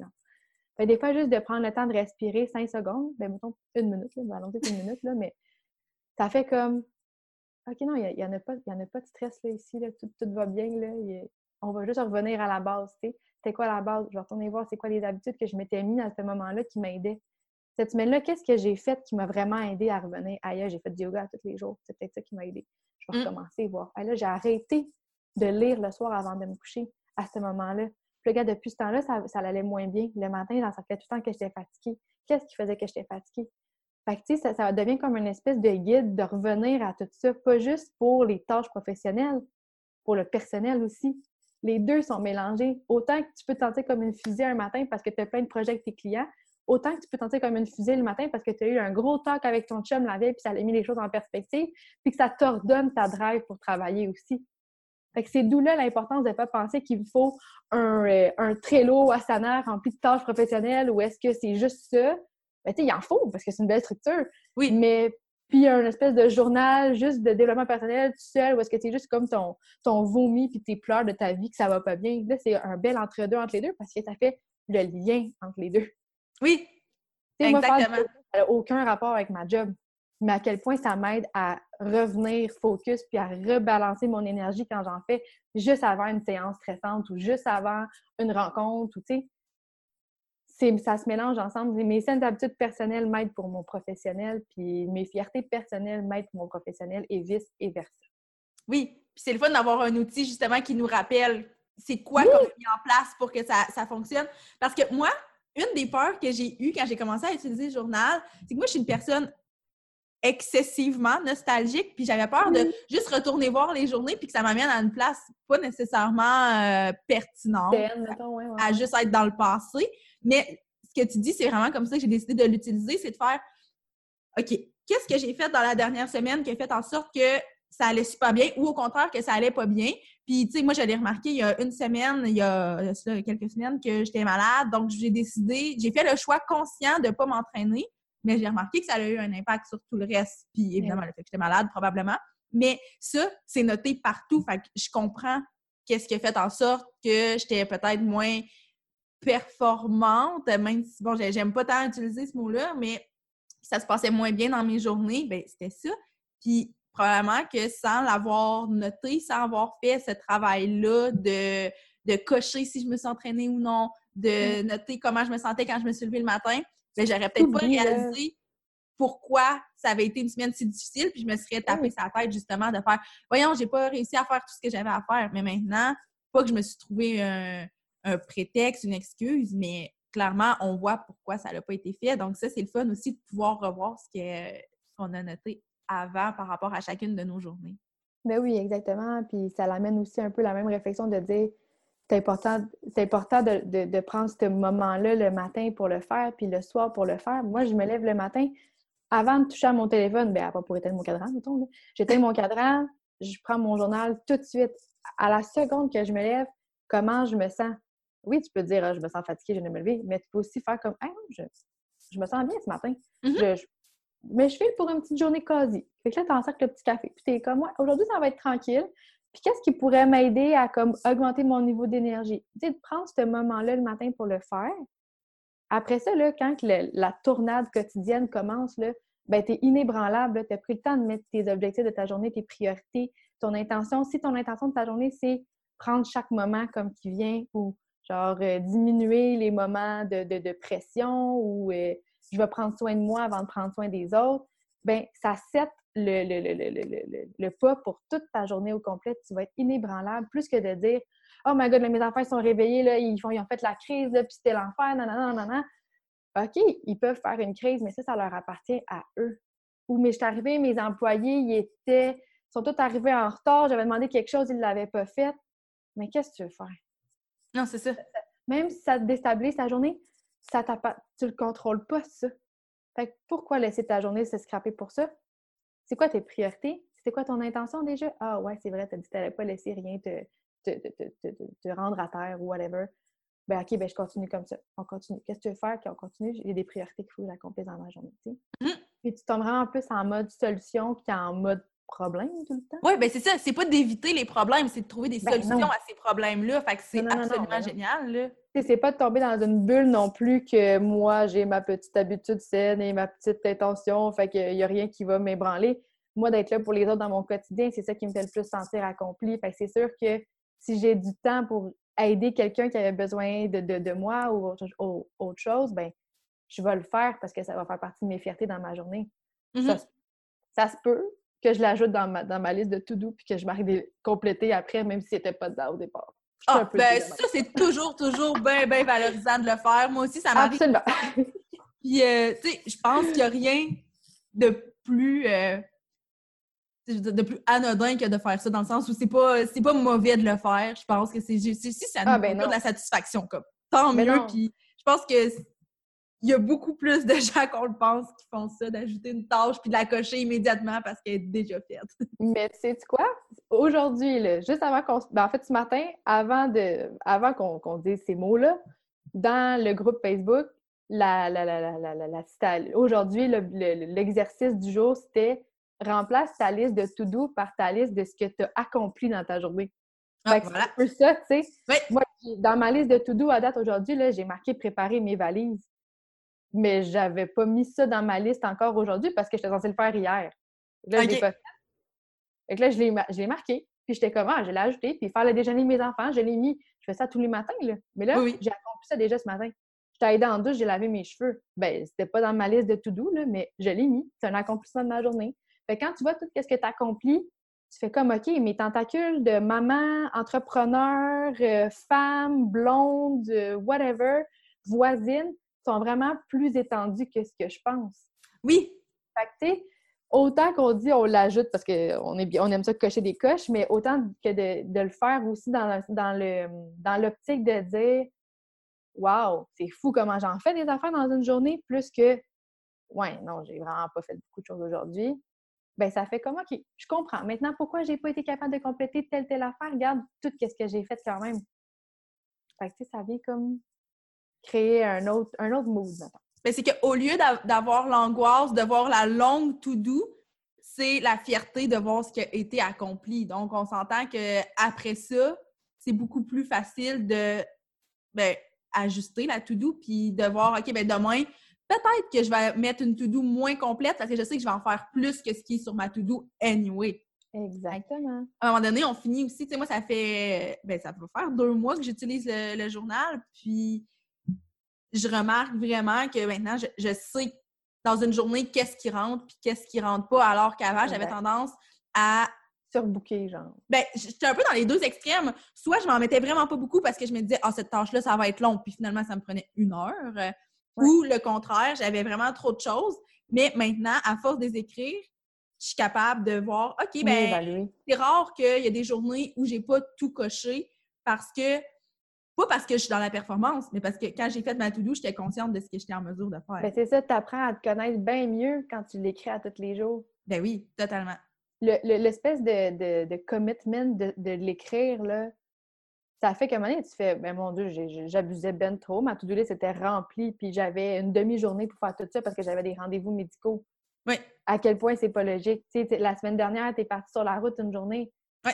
[SPEAKER 2] Des fois, juste de prendre le temps de respirer cinq secondes, ben, mettons une minute, là, allons une minute, là, mais ça fait comme OK, non, il n'y en, a pas, y en a pas de stress là, ici, là, tout, tout va bien. Là, on va juste revenir à la base. C'était quoi la base? Je vais retourner voir c'est quoi les habitudes que je m'étais mis à ce moment-là qui m'aidaient. Cette semaine-là, qu'est-ce que j'ai fait qui m'a vraiment aidé à revenir? Ailleurs, j'ai fait du yoga tous les jours. C'est peut-être ça qui m'a aidé je vais mmh. recommencer, voir. là, j'ai arrêté de lire le soir avant de me coucher à ce moment-là. Le gars, depuis ce temps-là, ça, allait moins bien. Le matin, ça fait tout le temps que j'étais fatiguée. Qu'est-ce qui faisait que j'étais fatiguée? Fait que, ça, devient comme une espèce de guide de revenir à tout ça, pas juste pour les tâches professionnelles, pour le personnel aussi. Les deux sont mélangés. Autant que tu peux te sentir comme une fusée un matin parce que tu as plein de projets avec tes clients, autant que tu peux tenter comme une fusée le matin parce que tu as eu un gros talk avec ton chum la veille, puis ça a mis les choses en perspective, puis que ça t'ordonne ta drive pour travailler aussi. Fait que c'est d'où là l'importance de ne pas penser qu'il faut un, euh, un Trello Asana rempli de tâches professionnelles ou est-ce que c'est juste ça? Ben, il en faut parce que c'est une belle structure.
[SPEAKER 1] Oui.
[SPEAKER 2] Mais puis un espèce de journal juste de développement personnel tout seul ou est-ce que c'est juste comme ton, ton vomi puis tes pleurs de ta vie que ça va pas bien? Là, c'est un bel entre-deux entre les deux parce que ça fait le lien entre les deux.
[SPEAKER 1] Oui, exactement.
[SPEAKER 2] ça n'a aucun rapport avec ma job, mais à quel point ça m'aide à revenir focus puis à rebalancer mon énergie quand j'en fais juste avant une séance stressante ou juste avant une rencontre ou tu sais ça se mélange ensemble. Mes saines habitudes personnelles m'aident pour mon professionnel, puis mes fiertés personnelles m'aident pour mon professionnel et vice et versa.
[SPEAKER 1] Oui, puis c'est le fun d'avoir un outil justement qui nous rappelle c'est quoi qu'on a mis en place pour que ça, ça fonctionne. Parce que moi, une des peurs que j'ai eues quand j'ai commencé à utiliser le journal, c'est que moi, je suis une personne excessivement nostalgique, puis j'avais peur de juste retourner voir les journées, puis que ça m'amène à une place pas nécessairement euh, pertinente, à juste être dans le passé. Mais ce que tu dis, c'est vraiment comme ça que j'ai décidé de l'utiliser, c'est de faire OK, qu'est-ce que j'ai fait dans la dernière semaine qui a fait en sorte que ça allait super bien ou au contraire que ça allait pas bien? Puis, tu sais, moi, j'allais remarquer il y a une semaine, il y a, quelques semaines que j'étais malade. Donc, j'ai décidé, j'ai fait le choix conscient de ne pas m'entraîner, mais j'ai remarqué que ça a eu un impact sur tout le reste. Puis, évidemment, le fait que j'étais malade, probablement. Mais ça, c'est noté partout. Fait que je comprends qu'est-ce qui a fait en sorte que j'étais peut-être moins performante, même si, bon, j'aime pas tant utiliser ce mot-là, mais ça se passait moins bien dans mes journées, ben c'était ça. Puis probablement que sans l'avoir noté, sans avoir fait ce travail-là de, de cocher si je me suis entraînée ou non, de mm. noter comment je me sentais quand je me suis levée le matin, ben, j'aurais peut-être pas réalisé pourquoi ça avait été une semaine si difficile, puis je me serais tapé sa tête justement de faire Voyons, j'ai pas réussi à faire tout ce que j'avais à faire. Mais maintenant, pas que je me suis trouvé un, prétexte, une excuse, mais clairement, on voit pourquoi ça n'a pas été fait. Donc, ça, c'est le fun aussi de pouvoir revoir ce qu'on a noté avant par rapport à chacune de nos journées.
[SPEAKER 2] Ben oui, exactement. Puis ça l'amène aussi un peu la même réflexion de dire c'est important, c'est important de, prendre ce moment-là le matin pour le faire, puis le soir pour le faire. Moi, je me lève le matin avant de toucher à mon téléphone, ben, pas pour éteindre mon cadran, mettons. J'éteins mon cadran, je prends mon journal tout de suite. À la seconde que je me lève, comment je me sens? Oui, tu peux dire, ah, je me sens fatiguée, je vais me lever, mais tu peux aussi faire comme, ah, je, je me sens bien ce matin. Mm-hmm. je, mais je fais pour une petite journée quasi. Fait que là, t'en sers le petit café. Puis t'es comme, ouais, aujourd'hui, ça va être tranquille. Puis qu'est-ce qui pourrait m'aider à comme augmenter mon niveau d'énergie? Tu sais, de prendre ce moment-là le matin pour le faire. Après ça, là, quand la tournade quotidienne commence, là, ben, tu es inébranlable. Tu as pris le temps de mettre tes objectifs de ta journée, tes priorités, ton intention. Si ton intention de ta journée, c'est prendre chaque moment comme qui vient ou genre euh, diminuer les moments de, pression ou euh, je vais prendre soin de moi avant de prendre soin des autres, ben ça set le, le, le, pas pour toute ta journée au complet. Tu vas être inébranlable, plus que de dire Oh my god, mes enfants sont réveillés, là, ils, font, ils ont fait la crise, puis c'était l'enfer, non, non, non, non. OK, ils peuvent faire une crise, mais ça, ça leur appartient à eux. Ou mais je suis arrivée, mes employés, ils étaient, sont tous arrivés en retard, j'avais demandé quelque chose, ils ne l'avaient pas fait. Mais qu'est-ce que tu veux faire?
[SPEAKER 1] Non, c'est ça.
[SPEAKER 2] Même si ça te déstabilise ta journée, ça tu le contrôles pas, ça. Fait pourquoi laisser ta journée se scraper pour ça? C'est quoi tes priorités? C'était quoi ton intention déjà? Ah ouais, c'est vrai, tu as dit que tu n'allais pas laisser rien te, te, rendre à terre ou whatever. Ben OK, ben je continue comme ça. On continue. Qu'est-ce que tu veux faire? On continue. J'ai des priorités qu'il faut que j'accomplisse dans ma journée. Mmh. Puis tu tomberas en plus en mode solution qu'en mode problème tout le temps.
[SPEAKER 1] Oui, ben c'est ça. C'est pas d'éviter les problèmes, c'est de trouver des ben solutions à ces problèmes-là. Fait que c'est absolument génial. Là
[SPEAKER 2] c'est pas de tomber dans une bulle non plus que moi, j'ai ma petite habitude saine et ma petite intention, fait qu'il n'y a rien qui va m'ébranler. Moi, d'être là pour les autres dans mon quotidien, c'est ça qui me fait le plus sentir accompli. Fait que c'est sûr que si j'ai du temps pour aider quelqu'un qui avait besoin de, moi ou autre, chose, ben je vais le faire parce que ça va faire partie de mes fiertés dans ma journée. Mm-hmm. ça, se peut que je l'ajoute dans ma, dans ma liste de to-do puis que je m'arrive de compléter après, même si c'était pas dedans au départ.
[SPEAKER 1] Ah, ben ça, c'est toujours, toujours bien, bien valorisant de le faire. Moi aussi, ça m'arrive.
[SPEAKER 2] Absolument.
[SPEAKER 1] Puis, euh, tu sais, je pense qu'il n'y a rien de plus... Euh, de plus anodin que de faire ça, dans le sens où c'est pas, pas mauvais de le faire. Je pense que c'est juste... Si ça nous ah, ben de la satisfaction, comme, tant mieux. Puis, je pense que il y a beaucoup plus de (laughs) gens qu'on le pense qui font ça, d'ajouter une tâche puis de la cocher immédiatement parce qu'elle est déjà faite. (laughs)
[SPEAKER 2] Mais tu sais quoi? Aujourd'hui, juste avant qu'on... Ben, en fait, ce matin, avant, de... avant qu'on dise ces mots-là, dans le groupe Facebook, la, la, la, aujourd'hui, l'exercice du jour, c'était remplace ta liste de to-do par ta liste de ce que tu as accompli dans ta journée. Ah, voilà. C'est ça, tu sais. Moi, dans ma liste de to-do à date aujourd'hui, j'ai marqué préparer mes valises mais j'avais pas mis ça dans ma liste encore aujourd'hui parce que j'étais censée le faire hier. Là, je l'ai pas fait. Fait que là, je l'ai, je marqué. Puis j'étais comme, ah, je l'ai ajouté. Puis faire le déjeuner de mes enfants, je l'ai mis. Je fais ça tous les matins, là. Mais là, j'ai accompli ça déjà ce matin. J'étais aidée en douche, j'ai lavé mes cheveux. Ben, c'était pas dans ma liste de tout doux, là, mais je l'ai mis. C'est un accomplissement de ma journée. Fait que quand tu vois tout ce que tu accomplis, tu fais comme, OK, mes tentacules de maman, entrepreneur, euh, femme, blonde, euh, whatever, voisine, sont vraiment plus étendus que ce que je pense.
[SPEAKER 1] Oui.
[SPEAKER 2] Fait que, autant qu'on dit on l'ajoute parce qu'on on aime ça cocher des coches, mais autant que de, le faire aussi dans, dans, le, dans l'optique de dire Wow, c'est fou comment j'en fais des affaires dans une journée, plus que Ouais, non, j'ai vraiment pas fait beaucoup de choses aujourd'hui. Ben, ça fait comme OK, je comprends. Maintenant, pourquoi j'ai pas été capable de compléter telle, telle affaire? Regarde tout ce que j'ai fait quand même. Fait que, ça vient comme créer un autre, un autre mood,
[SPEAKER 1] mais c'est qu'au lieu d'avoir l'angoisse de voir la longue tout doux, c'est la fierté de voir ce qui a été accompli. Donc, on s'entend qu'après ça, c'est beaucoup plus facile de ben, ajuster la to do puis de voir, OK, ben demain, peut-être que je vais mettre une to do moins complète parce que je sais que je vais en faire plus que ce qui est sur ma to do anyway.
[SPEAKER 2] Exactement.
[SPEAKER 1] À un moment donné, on finit aussi, tu sais, moi, ça fait, ben, ça peut faire deux mois que j'utilise le, journal, puis je remarque vraiment que maintenant, je, sais dans une journée qu'est-ce qui rentre puis qu'est-ce qui rentre pas, alors qu'avant, j'avais tendance à
[SPEAKER 2] surbooker, genre.
[SPEAKER 1] Ben, j'étais un peu dans les deux extrêmes. Soit je m'en mettais vraiment pas beaucoup parce que je me disais, ah, cette tâche-là, ça va être long, puis finalement, ça me prenait une heure. Ou le contraire, j'avais vraiment trop de choses. Mais maintenant, à force de les écrire, je suis capable de voir, OK, ben, c'est rare qu'il y a des journées où j'ai pas tout coché parce que pas parce que je suis dans la performance, mais parce que quand j'ai fait ma to-do, j'étais consciente de ce que j'étais en mesure de faire.
[SPEAKER 2] Ben c'est ça, tu apprends à te connaître bien mieux quand tu l'écris à tous les jours.
[SPEAKER 1] Ben oui, totalement.
[SPEAKER 2] L'espèce de, de, commitment de, de l'écrire, là, ça fait qu'à un moment donné, tu fais, ben mon Dieu, j'abusais ben trop. Ma to-do list était remplie, puis j'avais une demi-journée pour faire tout ça parce que j'avais des rendez-vous médicaux.
[SPEAKER 1] Oui.
[SPEAKER 2] À quel point c'est pas logique. La semaine dernière, tu es parti sur la route une journée.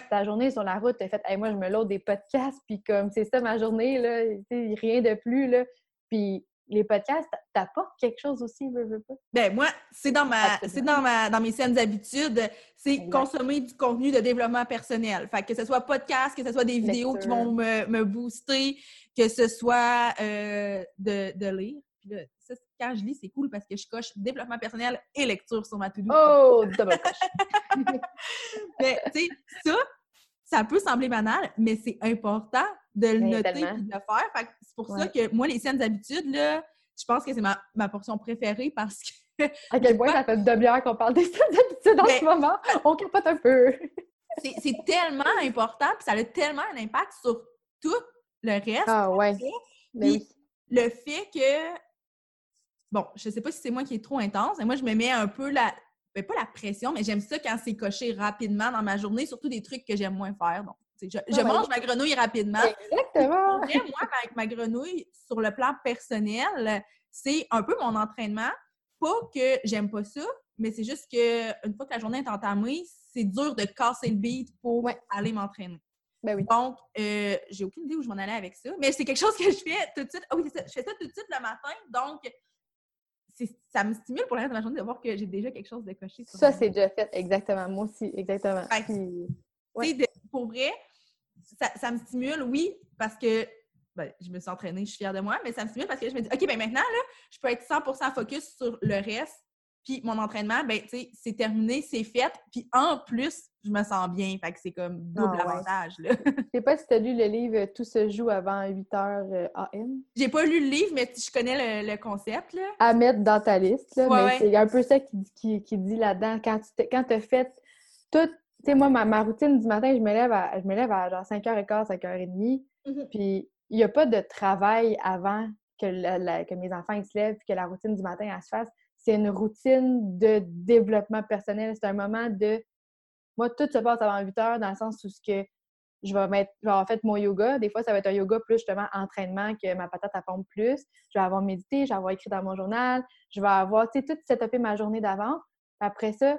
[SPEAKER 2] Ta journée sur la route, tu as fait moi, je me load des podcasts, puis comme c'est ça ma journée, là, rien de plus. Là. Puis les podcasts, t'apportent quelque chose aussi, veux, veux pas?
[SPEAKER 1] Ben moi, c'est dans ma c'est dans ma dans mes saines habitudes, c'est consommer du contenu de développement personnel. Fait que ce soit podcast, que ce soit des vidéos qui vont me, me, booster, que ce soit euh, de, de, lire. Puis là, quand je lis, c'est cool parce que je coche développement personnel et lecture sur ma to-do.
[SPEAKER 2] Oh, (laughs) double coche! (laughs)
[SPEAKER 1] mais tu sais, ça, ça peut sembler banal, mais c'est important de le noter et de le faire. c'est pour ça que moi, les scènes habitudes, là, je pense que c'est ma, ma, portion préférée parce que. (laughs)
[SPEAKER 2] À quel point ça fait deux demi qu'on parle des scènes habitudes en ce moment? On capote un peu.
[SPEAKER 1] c'est tellement important, puis ça a tellement un impact sur tout le reste.
[SPEAKER 2] Ah ouais.
[SPEAKER 1] Puis le fait que bon, je sais pas si c'est moi qui est trop intense, mais moi, je me mets un peu la, ben, pas la pression, mais j'aime ça quand c'est coché rapidement dans ma journée, surtout des trucs que j'aime moins faire. Donc, je, ah, mange ma grenouille rapidement.
[SPEAKER 2] Exactement.
[SPEAKER 1] moi, avec ma grenouille, sur le plan personnel, c'est un peu mon entraînement. Pas que j'aime pas ça, mais c'est juste que une fois que la journée est entamée, c'est dur de casser le beat pour aller m'entraîner.
[SPEAKER 2] Ben oui.
[SPEAKER 1] Donc, euh, j'ai aucune idée où je m'en allais avec ça, mais c'est quelque chose que je fais tout de suite. Ah oui, je fais ça tout de suite le matin. Donc, ça me stimule pour la reste de ma journée de voir que j'ai déjà quelque chose de coché.
[SPEAKER 2] ça, c'est déjà fait, exactement. Moi aussi, exactement.
[SPEAKER 1] pour vrai, ça, me stimule, oui, parce que ben, je me suis entraînée, je suis fière de moi, mais ça me stimule parce que je me dis, OK, ben maintenant, là, je peux être 100% focus sur le reste puis mon entraînement, ben, c'est terminé, c'est fait. Puis en plus, je me sens bien. Fait que c'est comme double ah avantage, là.
[SPEAKER 2] Je sais pas si tu as lu le livre Tout se joue avant 8 h AM.
[SPEAKER 1] J'ai pas lu le livre, mais je connais le, concept, là.
[SPEAKER 2] À mettre dans ta liste, là. mais c'est un peu ça qui, qui, dit là-dedans. Quand tu as fait tout... Tu sais, moi, ma, routine du matin, je me lève à, je me lève à genre 5h15, 5h30. Mm-hmm. Puis il n'y a pas de travail avant que, que mes enfants ils se lèvent puis que la routine du matin, elle se fasse c'est une routine de développement personnel. C'est un moment de. Moi, tout se passe avant 8 heures dans le sens où ce que je vais mettre, fait mon yoga. Des fois, ça va être un yoga plus justement entraînement que ma patate à pompe plus. Je vais avoir médité, je vais avoir écrit dans mon journal, je vais avoir, tu sais, tout setupé ma journée d'avant. Après ça,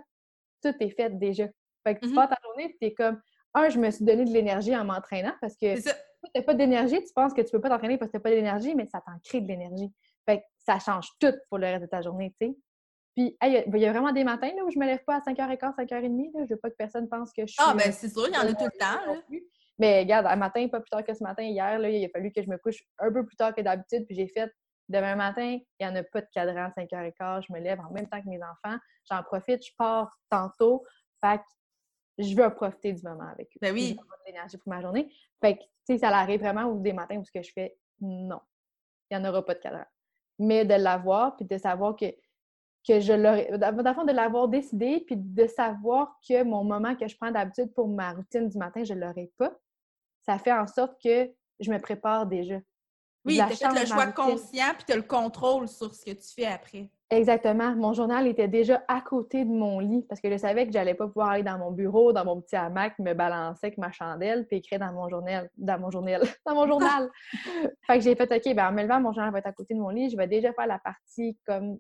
[SPEAKER 2] tout est fait déjà. Fait que tu mm ta journée, tu es comme, un, je me suis donné de l'énergie en m'entraînant parce que si tu n'as pas d'énergie, tu penses que tu peux pas t'entraîner parce que tu n'as pas d'énergie, mais ça t'en crée de l'énergie. Fait que ça change tout pour le reste de ta journée, tu sais. Puis, il y, a vraiment des matins là, où je me lève pas à 5h15, 5h30. Là. Je veux pas que personne pense que je suis.
[SPEAKER 1] Ah, ben c'est sûr, il y en a tout le temps.
[SPEAKER 2] Mais regarde, un matin, pas plus tard que ce matin, hier, là, il a fallu que je me couche un peu plus tard que d'habitude. Puis j'ai fait demain matin, il n'y en a pas de cadran à 5h15. Je me lève en même temps que mes enfants. J'en profite, je pars tantôt. Fait que je veux profiter du moment avec eux.
[SPEAKER 1] Ben oui.
[SPEAKER 2] de l'énergie pour ma journée. Fait que, tu sais, ça arrive vraiment ou des matins où ce que je fais, non, il n'y en aura pas de cadran. Mais de l'avoir, puis de savoir que, que je l'aurais, d'abord de l'avoir décidé, puis de savoir que mon moment que je prends d'habitude pour ma routine du matin, je ne l'aurai pas, ça fait en sorte que je me prépare déjà.
[SPEAKER 1] Oui, tu as fait le choix conscient, puis tu as le contrôle sur ce que tu fais après.
[SPEAKER 2] Exactement. Mon journal était déjà à côté de mon lit parce que je savais que j'allais pas pouvoir aller dans mon bureau, dans mon petit hamac, me balancer avec ma chandelle puis écrire dans mon journal, dans mon journal, (laughs) dans mon journal. (laughs) fait que j'ai fait OK, ben en me levant, mon journal va être à côté de mon lit, je vais déjà faire la partie comme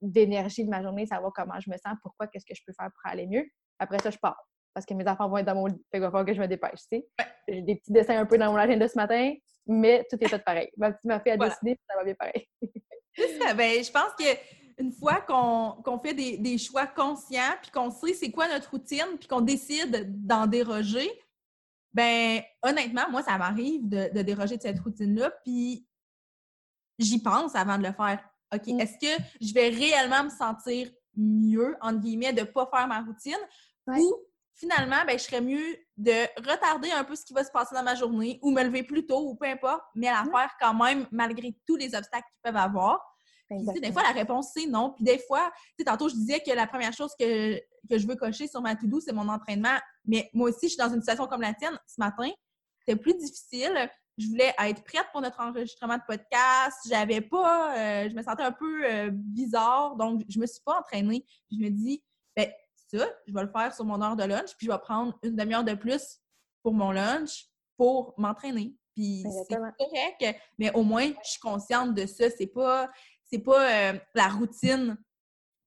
[SPEAKER 2] d'énergie de ma journée, savoir comment je me sens, pourquoi, qu'est-ce que je peux faire pour aller mieux. Après ça, je pars parce que mes enfants vont être dans mon lit. Fait qu'il va falloir que je me dépêche, tu sais. J'ai des petits dessins un peu dans mon agenda ce matin, mais tout est fait pareil. Ma petite m'a fait à décider, ça va bien pareil.
[SPEAKER 1] ça. Ben, je pense que une fois qu'on fait des, choix conscients, puis qu'on sait c'est quoi notre routine, puis qu'on décide d'en déroger, ben honnêtement, moi, ça m'arrive de, déroger de cette routine-là, puis j'y pense avant de le faire. OK, mm. est-ce que je vais réellement me sentir mieux, entre guillemets, de ne pas faire ma routine, ou finalement, ben, je serais mieux de retarder un peu ce qui va se passer dans ma journée, ou me lever plus tôt, ou peu importe, mais à la faire quand même, malgré tous les obstacles qu'ils peuvent avoir des fois, la réponse, c'est non. Puis des fois, tantôt, je disais que la première chose que, que je veux cocher sur ma to-do, c'est mon entraînement. Mais moi aussi, je suis dans une situation comme la tienne. Ce matin, c'était plus difficile. Je voulais être prête pour notre enregistrement de podcast. J'avais pas... Euh, je me sentais un peu euh, bizarre. Donc, je me suis pas entraînée. Puis je me dis, ben ça, je vais le faire sur mon heure de lunch. Puis je vais prendre une demi-heure de plus pour mon lunch pour m'entraîner. Puis c'est correct, mais au moins, je suis consciente de ça. C'est pas c'est pas euh, la routine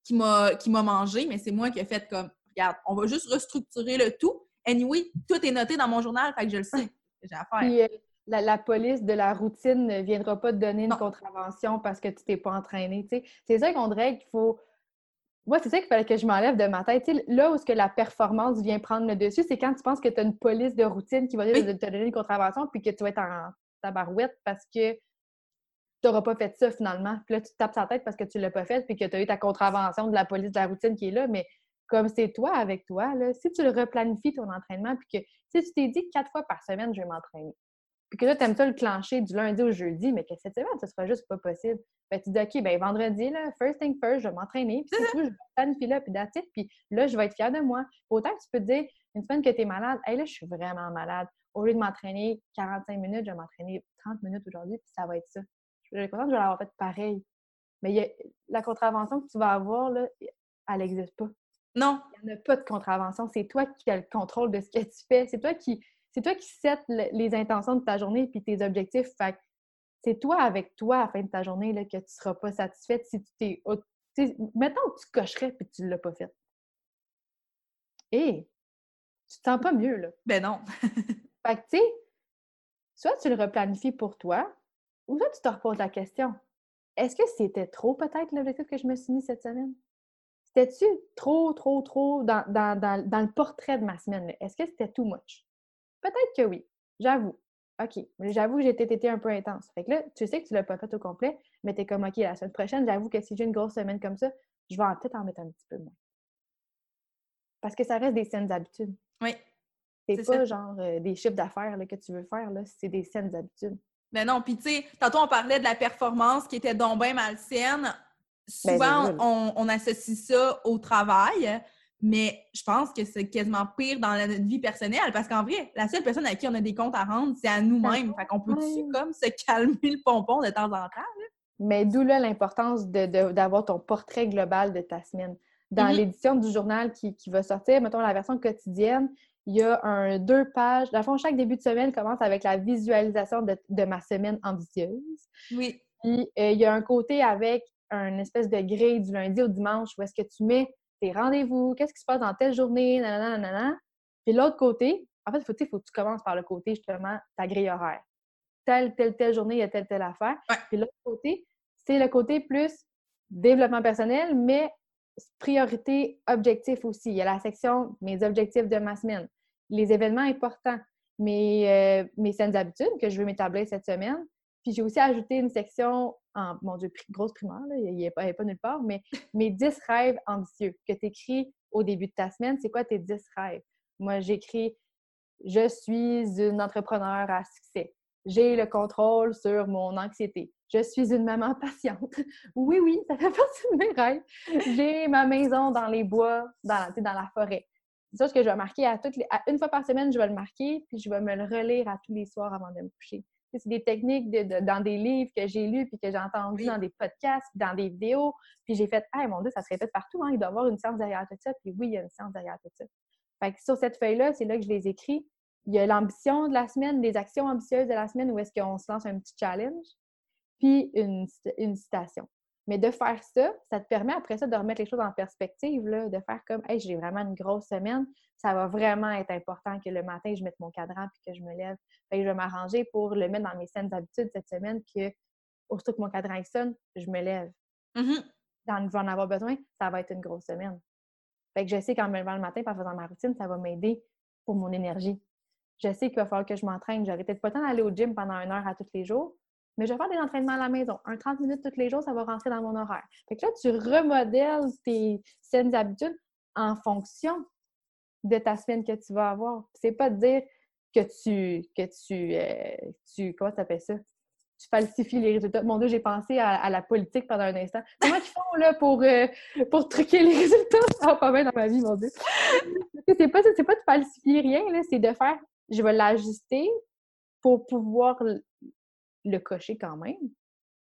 [SPEAKER 1] qui m'a qui m'a mangé, mais c'est moi qui ai fait comme regarde, on va juste restructurer le tout. Anyway, tout est noté dans mon journal, fait que je le sais. J'ai à faire.
[SPEAKER 2] La, police de la routine ne viendra pas te donner une contravention parce que tu t'es pas entraîné. C'est ça qu'on dirait qu'il faut. Moi, c'est ça qu'il fallait que je m'enlève de ma tête. là où ce que la performance vient prendre le dessus, c'est quand tu penses que tu as une police de routine qui va te donner une contravention puis que tu vas être en tabarouette parce que tu n'auras pas fait ça finalement. Puis là, tu te tapes sa tête parce que tu ne l'as pas fait, puis que tu as eu ta contravention de la police de la routine qui est là. Mais comme c'est toi avec toi, là, si tu le replanifies ton entraînement, puis que si tu t'es dit quatre fois par semaine, je vais m'entraîner, puis que là, tu aimes ça le clencher du lundi au jeudi, mais que cette semaine, ce sera juste pas possible. Ben, tu dis, OK, ben vendredi, là, first thing first, je vais m'entraîner, puis c'est tout, je vais planifier là, puis that's puis là, je vais être fière de moi. Autant que tu peux te dire, une semaine que tu es malade, hey, là, je suis vraiment malade. Au lieu de m'entraîner 45 minutes, je vais m'entraîner 30 minutes aujourd'hui, puis ça va être ça je suis contente de l'avoir fait pareil. Mais la contravention que tu vas avoir, là, elle n'existe pas.
[SPEAKER 1] Non.
[SPEAKER 2] Il n'y a pas de contravention. C'est toi qui as le contrôle de ce que tu fais. C'est toi qui c'est toi qui sets les intentions de ta journée et tes objectifs. Fait c'est toi avec toi à la fin de ta journée là, que tu ne seras pas satisfaite si tu t'es. Mettons que tu cocherais et tu ne l'as pas fait. Et tu te sens pas mieux, là.
[SPEAKER 1] Ben non. (laughs)
[SPEAKER 2] fait que, tu sais, soit tu le replanifies pour toi, ou là, tu te reposes la question. Est-ce que c'était trop peut-être l'objectif que je me suis mis cette semaine? C'était-tu trop, trop, trop dans, le portrait de ma semaine? Est-ce que c'était too much? Peut-être que oui, j'avoue. OK, j'avoue que j'ai été un peu intense. Fait que là, tu sais que tu ne l'as pas fait au complet, mais tu es comme OK, la semaine prochaine, j'avoue que si j'ai une grosse semaine comme ça, je vais peut-être en mettre un petit peu moins. Parce que ça reste des saines habitudes.
[SPEAKER 1] Oui.
[SPEAKER 2] C'est pas genre euh, des chiffres d'affaires que tu veux faire, c'est des saines habitudes.
[SPEAKER 1] Mais non, puis tu sais, tantôt on parlait de la performance qui était donc bien malsaine. Ben, Souvent, on, associe ça au travail, mais je pense que c'est quasiment pire dans notre vie personnelle parce qu'en vrai, la seule personne à qui on a des comptes à rendre, c'est à nous-mêmes. Fait qu'on peut-tu comme se calmer le pompon de temps en temps?
[SPEAKER 2] Mais d'où là l'importance d'avoir ton portrait global de ta semaine. Dans mm-hmm. l'édition du journal qui, qui, va sortir, mettons la version quotidienne, il y a un deux pages. Dans le fond, chaque début de semaine commence avec la visualisation de, ma semaine ambitieuse.
[SPEAKER 1] Oui.
[SPEAKER 2] Puis euh, il y a un côté avec un espèce de grille du lundi au dimanche où est-ce que tu mets tes rendez-vous, qu'est-ce qui se passe dans telle journée, nanana, nanana. Puis l'autre côté, en fait, il faut, faut, que tu commences par le côté justement ta grille horaire. Telle, telle, telle journée, il y a telle, telle affaire. Puis l'autre côté, c'est le côté plus développement personnel, mais priorité objectif aussi. Il y a la section mes objectifs de ma semaine, les événements importants, mes, euh, mes saines habitudes que je veux m'établir cette semaine. Puis j'ai aussi ajouté une section en, mon Dieu, grosse primaire, il n'y pas, pas nulle part, mais (laughs) mes 10 rêves ambitieux que tu écris au début de ta semaine. C'est quoi tes 10 rêves? Moi, j'écris Je suis une entrepreneur à succès. J'ai le contrôle sur mon anxiété. Je suis une maman patiente. (laughs) Oui, oui, ça fait partie de mes rêves. J'ai ma maison dans les bois, dans, dans la forêt. C'est ça ce que je vais marquer à toutes les, une fois par semaine, je vais le marquer, puis je vais me le relire à tous les soirs avant de me coucher. C'est des techniques dans des livres que j'ai lus puis que j'ai entendu dans des podcasts, dans des vidéos. Puis j'ai fait, ah mon Dieu, ça se répète partout, hein, il doit y avoir une science derrière tout ça. Puis oui, il y a une science derrière tout ça. Fait que sur cette feuille-là, c'est là que je les écris. Il y a l'ambition de la semaine, les actions ambitieuses de la semaine où est-ce qu'on se lance un petit challenge, puis une, une citation. Mais de faire ça, ça te permet après ça de remettre les choses en perspective, là, de faire comme Hey, j'ai vraiment une grosse semaine, ça va vraiment être important que le matin, je mette mon cadran puis que je me lève. Fait que je vais m'arranger pour le mettre dans mes saines habitudes cette semaine que aussitôt que mon cadran sonne, je me lève.
[SPEAKER 1] Mm-hmm.
[SPEAKER 2] Dans, je vais en avoir besoin, ça va être une grosse semaine. Fait que je sais qu'en me levant le matin en faisant ma routine, ça va m'aider pour mon énergie. Je sais qu'il va falloir que je m'entraîne. J'aurais peut-être pas le temps d'aller au gym pendant une heure à tous les jours, mais je vais faire des entraînements à la maison. Un 30 minutes tous les jours, ça va rentrer dans mon horaire. Fait que là, tu remodèles tes saines habitudes en fonction de ta semaine que tu vas avoir. C'est pas de dire que tu, que tu, euh, tu comment ça? Tu falsifies les résultats. Mon Dieu, j'ai pensé à, la politique pendant un instant. Comment ils font là pour, euh, pour truquer les (laughs) résultats? Ça va pas bien dans ma vie, mon Dieu. c'est pas, pas de falsifier rien, c'est de faire, je vais l'ajuster pour pouvoir le cocher quand même,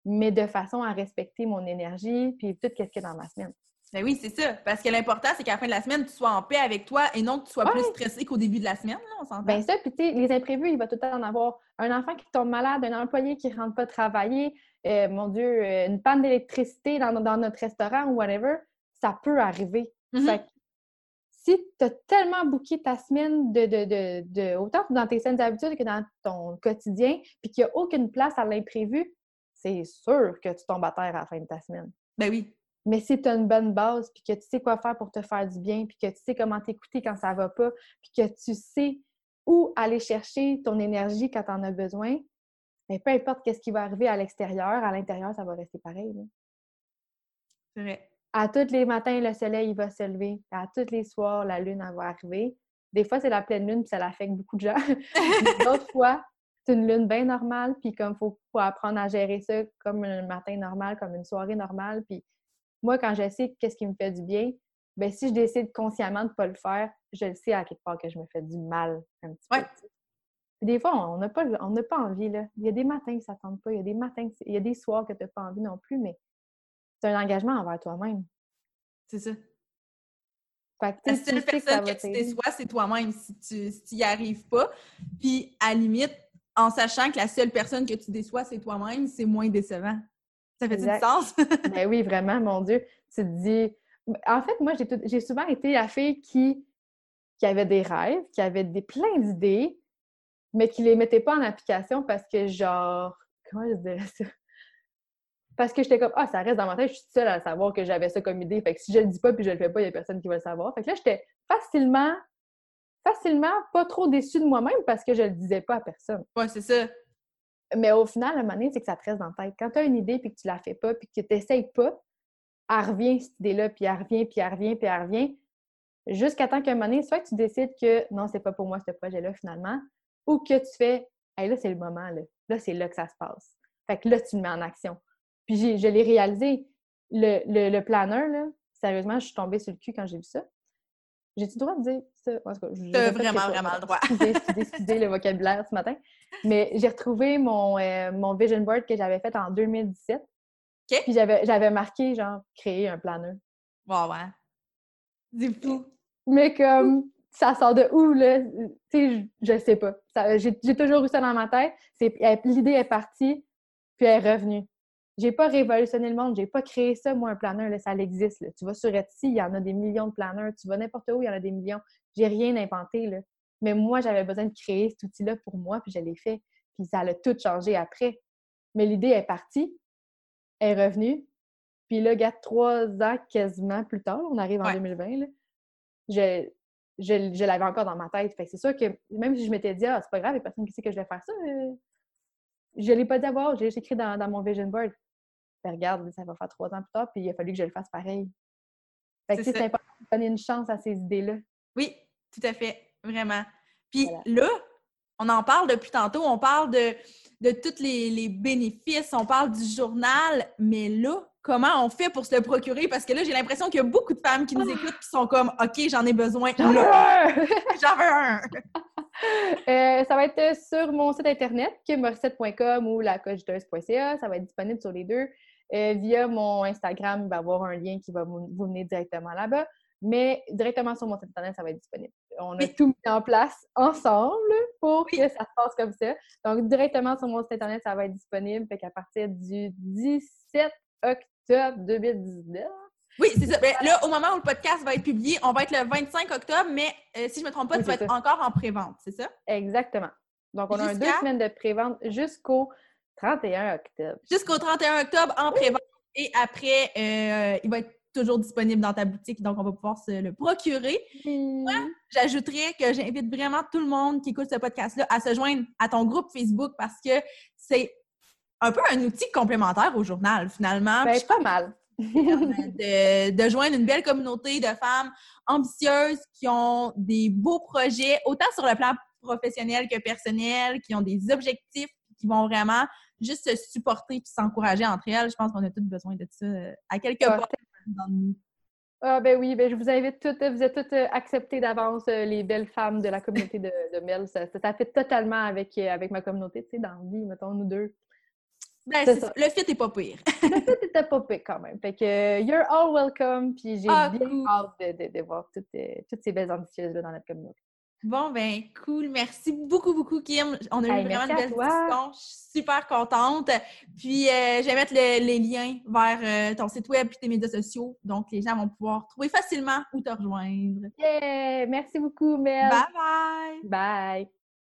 [SPEAKER 2] mais de façon à respecter mon énergie puis tout ce qu'il y a dans ma semaine.
[SPEAKER 1] Ben oui, c'est ça. Parce que l'important, c'est qu'à la fin de la semaine, tu sois en paix avec toi et non que tu sois plus stressé qu'au début de la semaine. Là, on s'entend.
[SPEAKER 2] Ben ça, puis tu sais, les imprévus, il va tout le temps en avoir. Un enfant qui tombe malade, un employé qui ne rentre pas travailler, euh, mon Dieu, euh, une panne d'électricité dans, notre restaurant ou whatever, ça peut arriver. Mm-hmm si tu as tellement booké ta semaine de, de, de, autant dans tes saines habitudes que dans ton quotidien, puis qu'il n'y a aucune place à l'imprévu, c'est sûr que tu tombes à terre à la fin de ta semaine.
[SPEAKER 1] Ben oui.
[SPEAKER 2] Mais si tu as une bonne base, puis que tu sais quoi faire pour te faire du bien, puis que tu sais comment t'écouter quand ça va pas, puis que tu sais où aller chercher ton énergie quand tu en as besoin, mais ben, peu importe qu'est-ce qui va arriver à l'extérieur, à l'intérieur, ça va rester pareil.
[SPEAKER 1] C'est vrai
[SPEAKER 2] à tous les matins, le soleil va se lever. À tous les soirs, la lune va arriver. Des fois, c'est la pleine lune, puis ça l'affecte beaucoup de gens. (laughs) (laughs) D'autres fois, c'est une lune bien normale, puis comme il faut, apprendre à gérer ça comme un matin normal, comme une soirée normale. Puis moi, quand je sais qu'est-ce qui me fait du bien, ben si je décide consciemment de ne pas le faire, je le sais à quelque part que je me fais du mal un petit peu. des fois, on n'a pas, pas envie. Là. Il y a des matins que ça ne tente pas, il y a des matins, il y a des soirs que tu n'as pas envie non plus, mais c'est un engagement envers toi-même.
[SPEAKER 1] C'est ça. la seule personne que, tu déçois, c'est toi-même si tu n'y arrives pas. Puis, à limite, en sachant que la seule personne que tu déçois, c'est toi-même, c'est moins décevant. Ça fait du sens? (laughs)
[SPEAKER 2] ben oui, vraiment, mon Dieu. Tu te dis... En fait, moi, j'ai souvent été la fille qui, qui avait des rêves, qui avait des, plein d'idées, mais qui les mettait pas en application parce que, genre... Comment je dirais ça? Parce que j'étais comme, ah, ça reste dans ma tête, je suis seule à savoir que j'avais ça comme idée. Fait que si je le dis pas puis je le fais pas, il y a personne qui va le savoir. Fait que là, j'étais facilement, facilement pas trop déçue de moi-même parce que je le disais pas à personne.
[SPEAKER 1] Ouais, c'est ça.
[SPEAKER 2] Mais au final, le moment c'est que ça te reste dans la tête. Quand tu as une idée puis que tu la fais pas puis que tu n'essayes pas, elle revient, cette idée-là, puis elle revient, puis elle revient, puis elle revient. Jusqu'à temps qu'un moment donné, soit que tu décides que non, c'est pas pour moi ce projet-là finalement, ou que tu fais, hey, là, c'est le moment, là. Là, c'est là que ça se passe. Fait que là, tu le mets en action. Puis je l'ai réalisé. Le, le, le planeur, là, sérieusement, je suis tombée sur le cul quand j'ai vu ça. J'ai-tu le droit de dire ça?
[SPEAKER 1] Tu as vraiment, vraiment le droit.
[SPEAKER 2] Excusez, le vocabulaire ce matin. Mais j'ai retrouvé mon, euh, mon vision board que j'avais fait en 2017. OK. Puis j'avais marqué, genre, créer un planeur.
[SPEAKER 1] Wow, ouais. Du fou.
[SPEAKER 2] Mais comme, ça sort de où, là? Tu sais, je, sais pas. J'ai toujours eu ça dans ma tête. L'idée est partie, puis elle est revenue. J'ai pas révolutionné le monde, j'ai pas créé ça, moi, un planeur, ça existe. Tu vas sur Etsy, il y en a des millions de planeurs. Tu vas n'importe où, il y en a des millions. J'ai rien inventé, là. Mais moi, j'avais besoin de créer cet outil-là pour moi, puis je l'ai fait. Puis ça a tout changé après. Mais l'idée est partie, est revenue, Puis là, regarde, trois ans quasiment plus tard, on arrive en
[SPEAKER 1] Ouais.
[SPEAKER 2] 2020, là, je, je, je l'avais encore dans ma tête. Fait que c'est sûr que même si je m'étais dit, ah, c'est pas grave, il y a personne qui sait que je vais faire ça, euh, je l'ai pas dit à voir, je l'ai juste écrit dans, dans mon vision board. Fait regarde, ça va faire trois ans plus tard, puis il a fallu que je le fasse pareil. Fait que
[SPEAKER 1] C'est
[SPEAKER 2] important de donner une chance à ces idées-là.
[SPEAKER 1] Oui, tout à fait, vraiment. Puis
[SPEAKER 2] Voilà.
[SPEAKER 1] là, on en parle depuis tantôt, on parle de, de tous les, les bénéfices, on parle du journal, mais là, comment on fait pour se le procurer? Parce que là, j'ai l'impression qu'il y a beaucoup de femmes qui nous écoutent qui sont comme OK, j'en ai besoin.
[SPEAKER 2] J'en veux un! (laughs)
[SPEAKER 1] J'en veux un. (laughs)
[SPEAKER 2] Euh, ça va être sur mon site internet, kimorissette.com ou lacogiteuse.ca. Ça va être disponible sur les deux. Euh, via mon Instagram, il va y avoir un lien qui va vous vous mener directement là-bas. Mais directement sur mon site internet, ça va être disponible. On a
[SPEAKER 1] Oui.
[SPEAKER 2] tout mis en place ensemble pour
[SPEAKER 1] Oui.
[SPEAKER 2] que ça se passe comme ça. Donc, directement sur mon site internet, ça va être disponible. Fait qu'à partir du 17 octobre 2019,
[SPEAKER 1] Oui, c'est ça. Ben, là, au moment où le podcast va être publié, on va être le 25 octobre, mais euh, si je ne me trompe pas,
[SPEAKER 2] Oui,
[SPEAKER 1] tu vas être
[SPEAKER 2] ça.
[SPEAKER 1] encore en pré-vente, c'est ça?
[SPEAKER 2] exactement. Donc, on a deux semaines de pré-vente jusqu'au 31 octobre.
[SPEAKER 1] Jusqu'au 31 octobre en pré-vente. Et après, euh, il va être toujours disponible dans ta boutique, donc on va pouvoir se le procurer. J'ajouterais que j'invite vraiment tout le monde qui écoute ce podcast-là à se joindre à ton groupe Facebook parce que c'est un peu un outil complémentaire au journal, finalement.
[SPEAKER 2] Ben, pas mal.
[SPEAKER 1] de, de joindre une belle communauté de femmes ambitieuses qui ont des beaux projets, autant sur le plan professionnel que personnel, qui ont des objectifs, qui vont vraiment juste se supporter et s'encourager entre elles. Je pense qu'on a tous besoin de ça euh, à quelque part dans nous.
[SPEAKER 2] Ah ben oui, ben je vous invite toutes, vous êtes toutes euh, acceptées d'avance, euh, les belles femmes de la communauté de, de Mel. Ça, ça, fit totalement avec, avec ma communauté, tu sais, dans la vie, mettons, nous deux.
[SPEAKER 1] Ben,
[SPEAKER 2] C'est ça.
[SPEAKER 1] Le fit est pas pire. (laughs)
[SPEAKER 2] Tout était pas pire quand même. Fait que you're all welcome, puis j'ai
[SPEAKER 1] Ah,
[SPEAKER 2] bien
[SPEAKER 1] cool.
[SPEAKER 2] hâte de, de- de voir toutes, toutes ces belles ambitieuses-là dans notre communauté.
[SPEAKER 1] Bon, ben, cool. Merci beaucoup, beaucoup, Kim. On a eu
[SPEAKER 2] Hey,
[SPEAKER 1] vraiment une belle discussion. Je suis super contente. Puis, euh, je vais mettre le- les liens vers euh, ton site web et tes médias sociaux. Donc, les gens vont pouvoir trouver facilement où te rejoindre.
[SPEAKER 2] Yeah! Merci beaucoup, Mel!
[SPEAKER 1] Bye bye!
[SPEAKER 2] Bye.